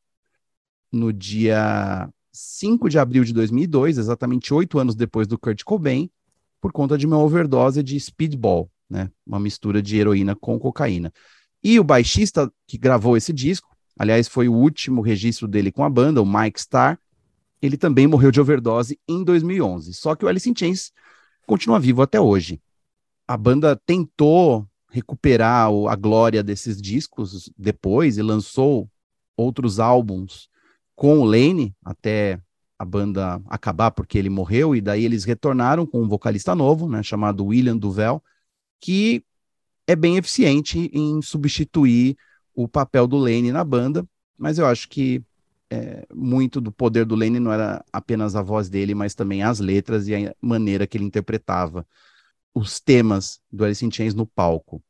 no dia 5 de abril de 2002, exatamente oito anos depois do Kurt Cobain, por conta de uma overdose de speedball, né? Uma mistura de heroína com cocaína. E o baixista que gravou esse disco, aliás, foi o último registro dele com a banda, o Mike Starr, ele também morreu de overdose em 2011. Só que o Alice in Chains continua vivo até hoje. A banda tentou recuperar a glória desses discos depois e lançou outros álbuns com o Lane até a banda acabar porque ele morreu e daí eles retornaram com um vocalista novo, né, chamado William Duvel, que é bem eficiente em substituir o papel do Lane na banda, mas eu acho que é, muito do poder do Lane não era apenas a voz dele, mas também as letras e a maneira que ele interpretava os temas do Alice in Chains no palco.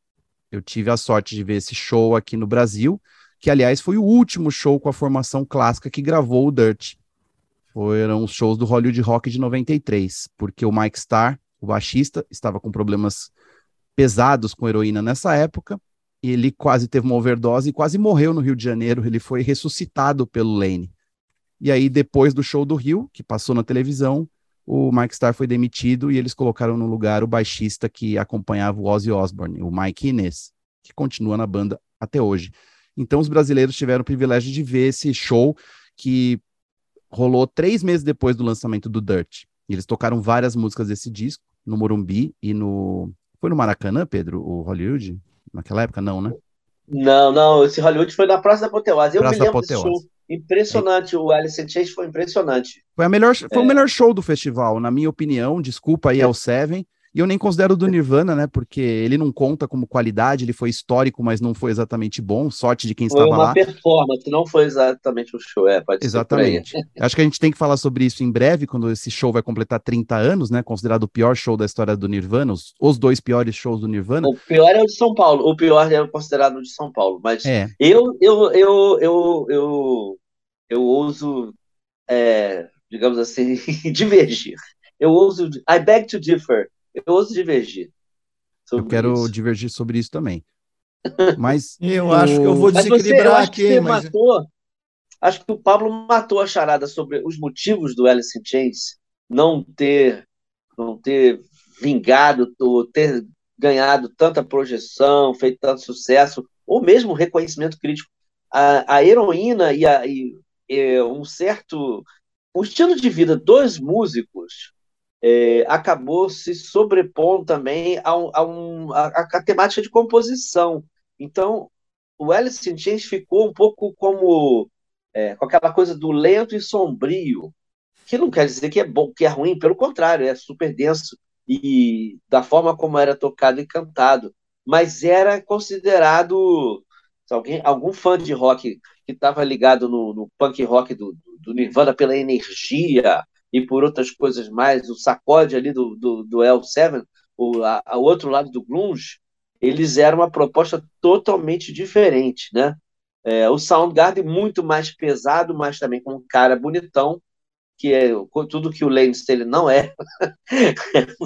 Eu tive a sorte de ver esse show aqui no Brasil, que aliás foi o último show com a formação clássica que gravou o Dirt. Foram os shows do Hollywood Rock de 93, porque o Mike Starr, o baixista, estava com problemas pesados com heroína nessa época, ele quase teve uma overdose e quase morreu no Rio de Janeiro. Ele foi ressuscitado pelo Lane. E aí, depois do show do Rio, que passou na televisão, o Mike Starr foi demitido e eles colocaram no lugar o baixista que acompanhava o Ozzy Osbourne, o Mike Inez, que continua na banda até hoje. Então, os brasileiros tiveram o privilégio de ver esse show que rolou três meses depois do lançamento do Dirt. eles tocaram várias músicas desse disco, no Morumbi e no. Foi no Maracanã, Pedro, o Hollywood? Naquela época, não, né? Não, não, esse Hollywood foi na Praça da Apoteose. Eu Praça me lembro desse show. Impressionante, o Alice in Chains foi impressionante. Foi, a melhor, foi é. o melhor show do festival, na minha opinião. Desculpa aí é. ao Seven, e eu nem considero do Nirvana, né? Porque ele não conta como qualidade, ele foi histórico, mas não foi exatamente bom. Sorte de quem foi estava lá. Foi uma performance, não foi exatamente um show, é, pode Exatamente. Acho que a gente tem que falar sobre isso em breve, quando esse show vai completar 30 anos, né? Considerado o pior show da história do Nirvana, os, os dois piores shows do Nirvana. O pior é o de São Paulo, o pior é considerado o de São Paulo, mas é. eu, eu, eu, eu, eu, eu ouso, é, digamos assim, divergir. Eu ouso, I beg to differ eu ouso divergir. Eu quero isso. divergir sobre isso também. Mas eu o... acho que eu vou desequilibrar você, aqui. Mas... Matou, acho que o Pablo matou a charada sobre os motivos do Alice in Chains não ter, não ter vingado, ter ganhado tanta projeção, feito tanto sucesso, ou mesmo reconhecimento crítico. A, a heroína e, a, e, e um certo o estilo de vida dos músicos é, acabou se sobrepondo também a, um, a, um, a, a, temática de composição. Então, o Alice in Chains ficou um pouco como é, com aquela coisa do lento e sombrio, que não quer dizer que é bom, que é ruim, pelo contrário, é super denso. e da forma como era tocado e cantado, mas era considerado alguém, algum fã de rock que estava ligado no, no, punk rock do, do, Nirvana pela energia e por outras coisas mais, o sacode ali do, do, do L7, o a, a outro lado do grunge, eles eram uma proposta totalmente diferente, né? É, o Soundgarden muito mais pesado, mas também com um cara bonitão, que é tudo que o Lane Staley não é.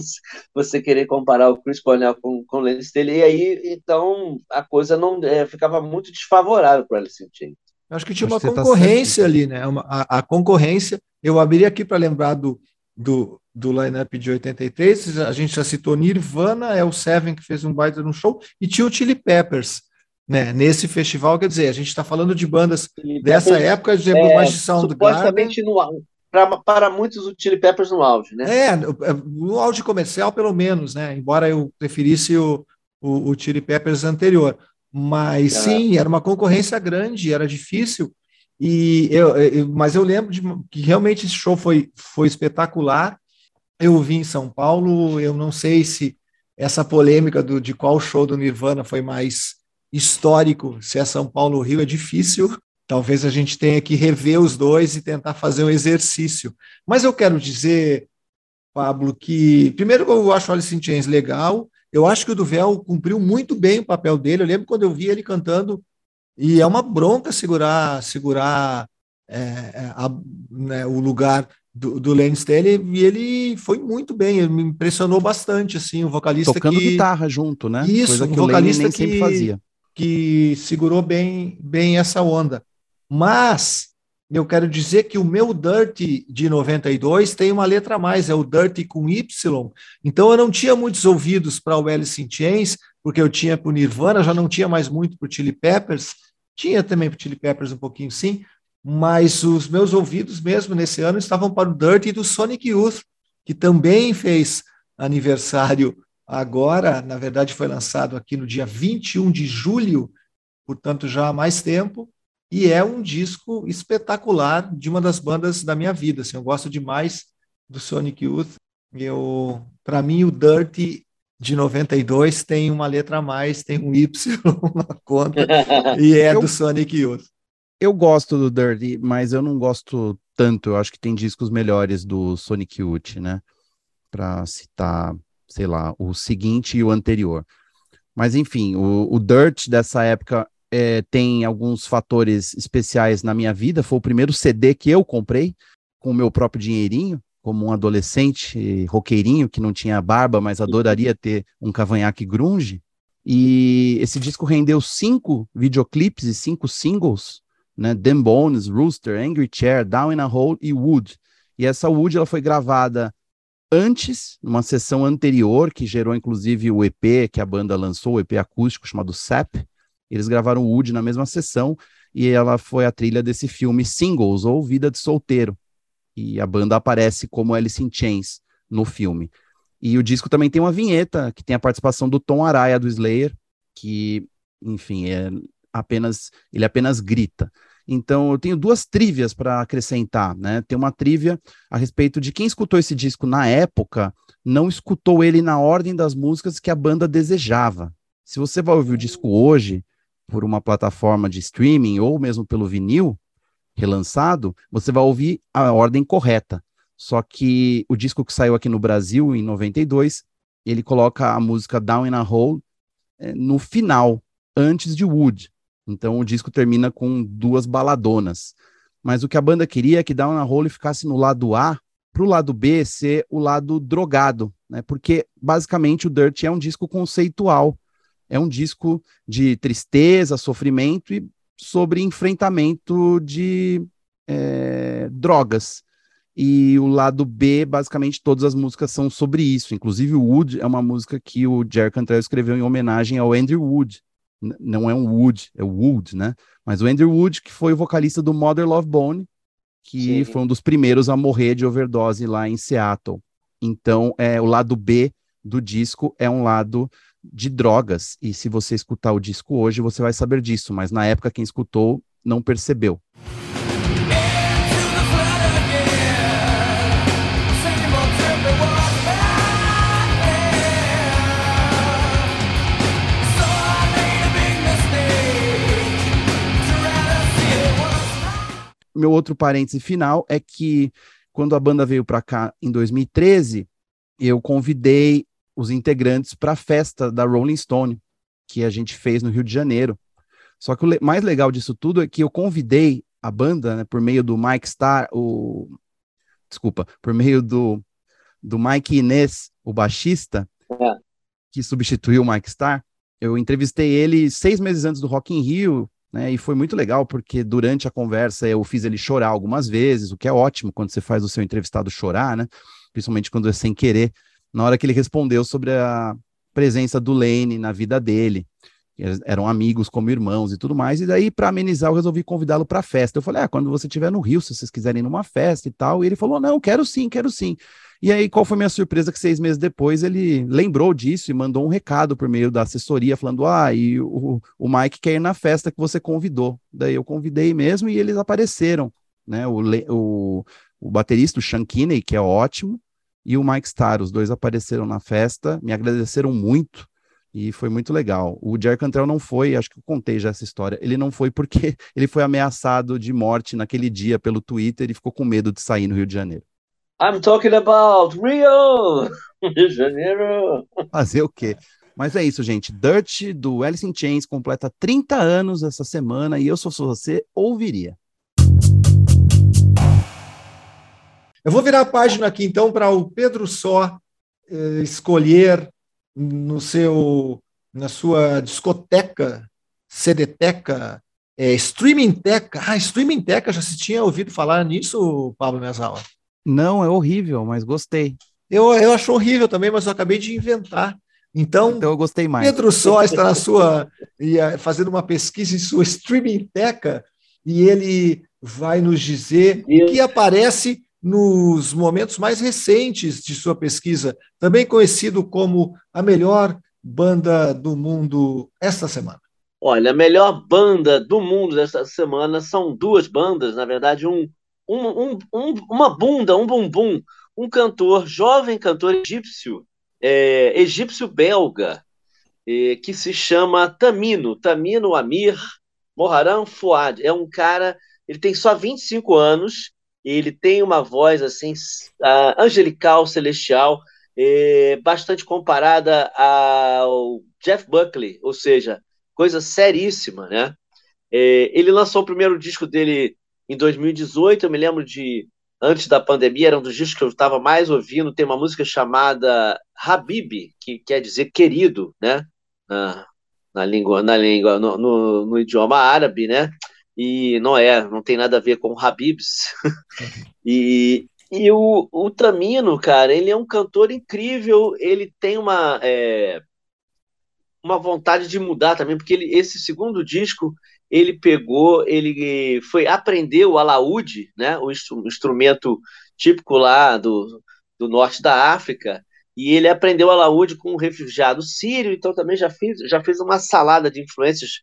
você querer comparar o Chris Cornell com, com o Lane Staley, e aí então a coisa não é, ficava muito desfavorável para o Alice in Chains. Acho que tinha Acho uma tá concorrência tá ali, né? Uma, a, a, concorrência. Eu abri aqui para lembrar do, do, do line-up de 83. A gente já citou Nirvana, é o Seven que fez um baita no show, e tinha o Chili Peppers. Né, nesse festival, quer dizer, a gente está falando de bandas dessa época, exemplo, é, mais de Soundgarden. Supostamente no, para, para muitos o Chili Peppers no auge, né? É, no auge comercial, pelo menos, né? Embora eu preferisse o, o, o Chili Peppers anterior. Mas sim, era uma concorrência grande, era difícil. E eu, eu, mas eu lembro de que realmente esse show foi, foi espetacular. Eu vi em São Paulo, eu não sei se essa polêmica do, de qual show do Nirvana foi mais histórico, se é São Paulo ou Rio, é difícil Talvez a gente tenha que rever os dois e tentar fazer um exercício. Mas eu quero dizer, Pablo, que primeiro eu acho o Alice in Chains legal. Eu acho que o Duvel cumpriu muito bem o papel dele. Eu lembro quando eu vi ele cantando e é uma bronca segurar segurar é, é a, né, o lugar do, do Lane Staley e ele foi muito bem, ele me impressionou bastante, assim, o vocalista Tocando que... guitarra junto, né? Isso, Coisa um vocalista que, fazia. que segurou bem, bem essa onda. Mas eu quero dizer que o meu Dirty de 92 tem uma letra a mais, é o Dirty com Y. Então eu não tinha muitos ouvidos para o Alice in Chains, porque eu tinha para o Nirvana, já não tinha mais muito para o Chili Peppers, tinha também para o Chili Peppers um pouquinho sim, mas os meus ouvidos mesmo nesse ano estavam para o Dirty do Sonic Youth, que também fez aniversário agora, na verdade foi lançado aqui no dia 21 de julho, portanto já há mais tempo, e é um disco espetacular de uma das bandas da minha vida. Assim, eu gosto demais do Sonic Youth. Eu, para mim, o Dirty de 92 tem uma letra a mais, tem um Y na conta, e é eu, do Sonic Youth. Eu gosto do Dirty, mas eu não gosto tanto. Eu acho que tem discos melhores do Sonic Youth, né? Para citar, sei lá, o seguinte e o anterior. Mas enfim, o, o Dirt dessa época é, tem alguns fatores especiais na minha vida. Foi o primeiro CD que eu comprei com o meu próprio dinheirinho, como um adolescente roqueirinho que não tinha barba, mas adoraria ter um cavanhaque grunge. E esse disco rendeu cinco videoclipes e cinco singles, né? Them Bones, Rooster, Angry Chair, Down in a Hole e Wood. E essa Wood ela foi gravada antes, numa sessão anterior, que gerou inclusive o EP que a banda lançou, o EP acústico chamado Sap, eles gravaram Wood na mesma sessão e ela foi a trilha desse filme Singles ou Vida de Solteiro. E a banda aparece como Alice in Chains no filme. E o disco também tem uma vinheta que tem a participação do Tom Araya do Slayer, que, enfim, é apenas ele apenas grita. Então, eu tenho duas trivias para acrescentar, né? Tem uma trivia a respeito de quem escutou esse disco na época, não escutou ele na ordem das músicas que a banda desejava. Se você vai ouvir o disco hoje, por uma plataforma de streaming ou mesmo pelo vinil relançado, você vai ouvir a ordem correta. Só que o disco que saiu aqui no Brasil em 92, ele coloca a música Down in a Hole é, no final, antes de Wood. Então o disco termina com duas baladonas. Mas o que a banda queria é que Down in a Hole ficasse no lado A, para o lado B ser o lado drogado, né? Porque basicamente o Dirt é um disco conceitual é um disco de tristeza, sofrimento e sobre enfrentamento de é, drogas. E o lado B, basicamente, todas as músicas são sobre isso. Inclusive, o Wood é uma música que o Jerry Cantrell escreveu em homenagem ao Andrew Wood. N não é um Wood, é o Wood, né? Mas o Andrew Wood, que foi o vocalista do Mother Love Bone, que Sim. foi um dos primeiros a morrer de overdose lá em Seattle. Então, é, o lado B do disco é um lado de drogas. E se você escutar o disco hoje, você vai saber disso, mas na época quem escutou não percebeu. Meu outro parêntese final é que quando a banda veio para cá em 2013, eu convidei os integrantes para a festa da Rolling Stone, que a gente fez no Rio de Janeiro. Só que o le mais legal disso tudo é que eu convidei a banda, né, por meio do Mike Starr, o desculpa, por meio do do Mike Inês, o baixista, é. que substituiu o Mike Starr. Eu entrevistei ele seis meses antes do Rock in Rio, né? E foi muito legal, porque durante a conversa eu fiz ele chorar algumas vezes, o que é ótimo quando você faz o seu entrevistado chorar, né? Principalmente quando é sem querer. Na hora que ele respondeu sobre a presença do Lane na vida dele eram amigos como irmãos e tudo mais, e daí para amenizar eu resolvi convidá-lo para a festa. Eu falei: "Ah, quando você estiver no Rio, se vocês quiserem ir numa festa e tal". E ele falou: "Não, quero sim, quero sim". E aí qual foi minha surpresa que seis meses depois ele lembrou disso e mandou um recado por meio da assessoria falando: "Ah, e o, o Mike quer ir na festa que você convidou". Daí eu convidei mesmo e eles apareceram, né? O, o, o baterista o Sean Kinney, que é ótimo, e o Mike Starr, os dois apareceram na festa, me agradeceram muito e foi muito legal. O Jerry Cantrell não foi, acho que eu contei já essa história, ele não foi porque ele foi ameaçado de morte naquele dia pelo Twitter e ficou com medo de sair no Rio de Janeiro. I'm talking about Rio! Rio de Janeiro! Fazer o quê? Mas é isso, gente. Dirt do Alice in Chains completa 30 anos essa semana e eu, se fosse você, ouviria. Eu vou virar a página aqui então para o Pedro Só eh, escolher no seu, na sua discoteca, CDteca, é, Streaming Teca. Ah, Streaming Teca, já se tinha ouvido falar nisso, Pablo Mesawa? Não, é horrível, mas gostei. Eu, eu acho horrível também, mas eu acabei de inventar. Então, então eu gostei mais. Pedro Só está na sua fazendo uma pesquisa em sua streaming teca e ele vai nos dizer o que aparece nos momentos mais recentes de sua pesquisa, também conhecido como a melhor banda do mundo esta semana? Olha, a melhor banda do mundo desta semana são duas bandas, na verdade, um, um, um, um uma bunda, um bumbum, um cantor, jovem cantor egípcio, é, egípcio-belga, é, que se chama Tamino, Tamino Amir Moharam Fuad. É um cara, ele tem só 25 anos, ele tem uma voz assim uh, angelical, celestial, eh, bastante comparada ao Jeff Buckley, ou seja, coisa seríssima, né? Eh, ele lançou o primeiro disco dele em 2018, eu me lembro de antes da pandemia, era um dos discos que eu estava mais ouvindo, tem uma música chamada Habib, que quer dizer querido, né? Na, na língua, na língua, no, no, no idioma árabe, né? E não é, não tem nada a ver com Habibs. e e o, o Tamino, cara, ele é um cantor incrível, ele tem uma, é, uma vontade de mudar também, porque ele, esse segundo disco ele pegou, ele foi aprender o alaúde, né, o instrumento típico lá do, do norte da África, e ele aprendeu alaúde com um refugiado sírio, então também já fez, já fez uma salada de influências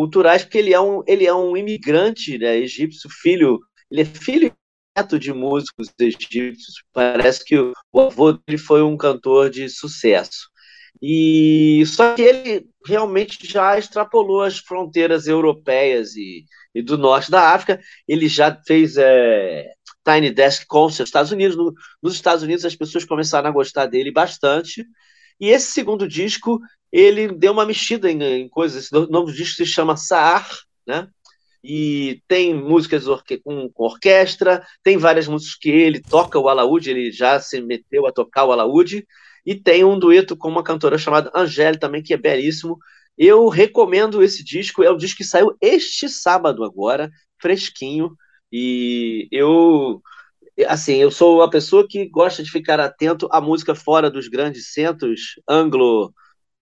culturais, porque ele é um, ele é um imigrante né, egípcio, filho, ele é filho neto de músicos egípcios. Parece que o, o avô dele foi um cantor de sucesso. E só que ele realmente já extrapolou as fronteiras europeias e, e do norte da África. Ele já fez é, Tiny Desk Concert nos Estados Unidos. No, nos Estados Unidos as pessoas começaram a gostar dele bastante. E esse segundo disco ele deu uma mexida em, em coisas. Esse novo disco se chama Saar, né? E tem músicas orque com, com, orquestra, tem várias músicas que ele toca o alaúde, ele já se meteu a tocar o alaúde, e tem um dueto com uma cantora chamada Angélica também, que é belíssimo. Eu recomendo esse disco, é o disco que saiu este sábado agora, fresquinho, e eu assim, eu sou uma pessoa que gosta de ficar atento à música fora dos grandes centros anglo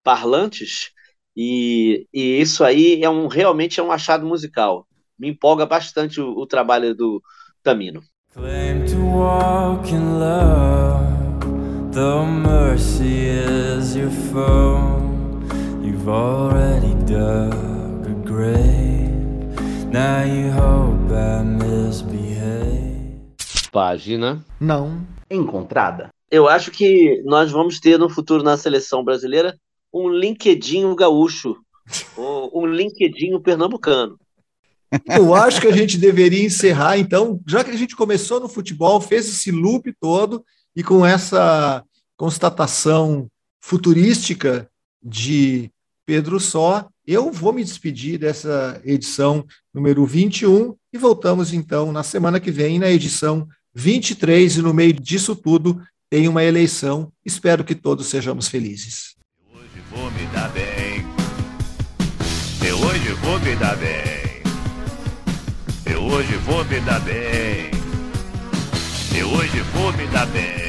parlantes, e, e isso aí é um realmente é um achado musical. Me empolga bastante o, o trabalho do Tamino. Claim to walk in love, though mercy is your foe. You've already dug a grave, now you hope I misbehave. Página não encontrada. Eu acho que nós vamos ter no futuro na seleção brasileira um LinkedIn gaúcho, um LinkedIn pernambucano. Eu acho que a gente deveria encerrar, então, já que a gente começou no futebol, fez esse loop todo e com essa constatação futurística de Pedro Só, eu vou me despedir dessa edição número 21 e voltamos então na semana que vem na edição 23 e no meio disso tudo tem uma eleição. Espero que todos sejamos felizes. Hoje vou me dar bem. Eu hoje vou me dar bem. Eu hoje vou me dar bem. Eu hoje vou me dar bem.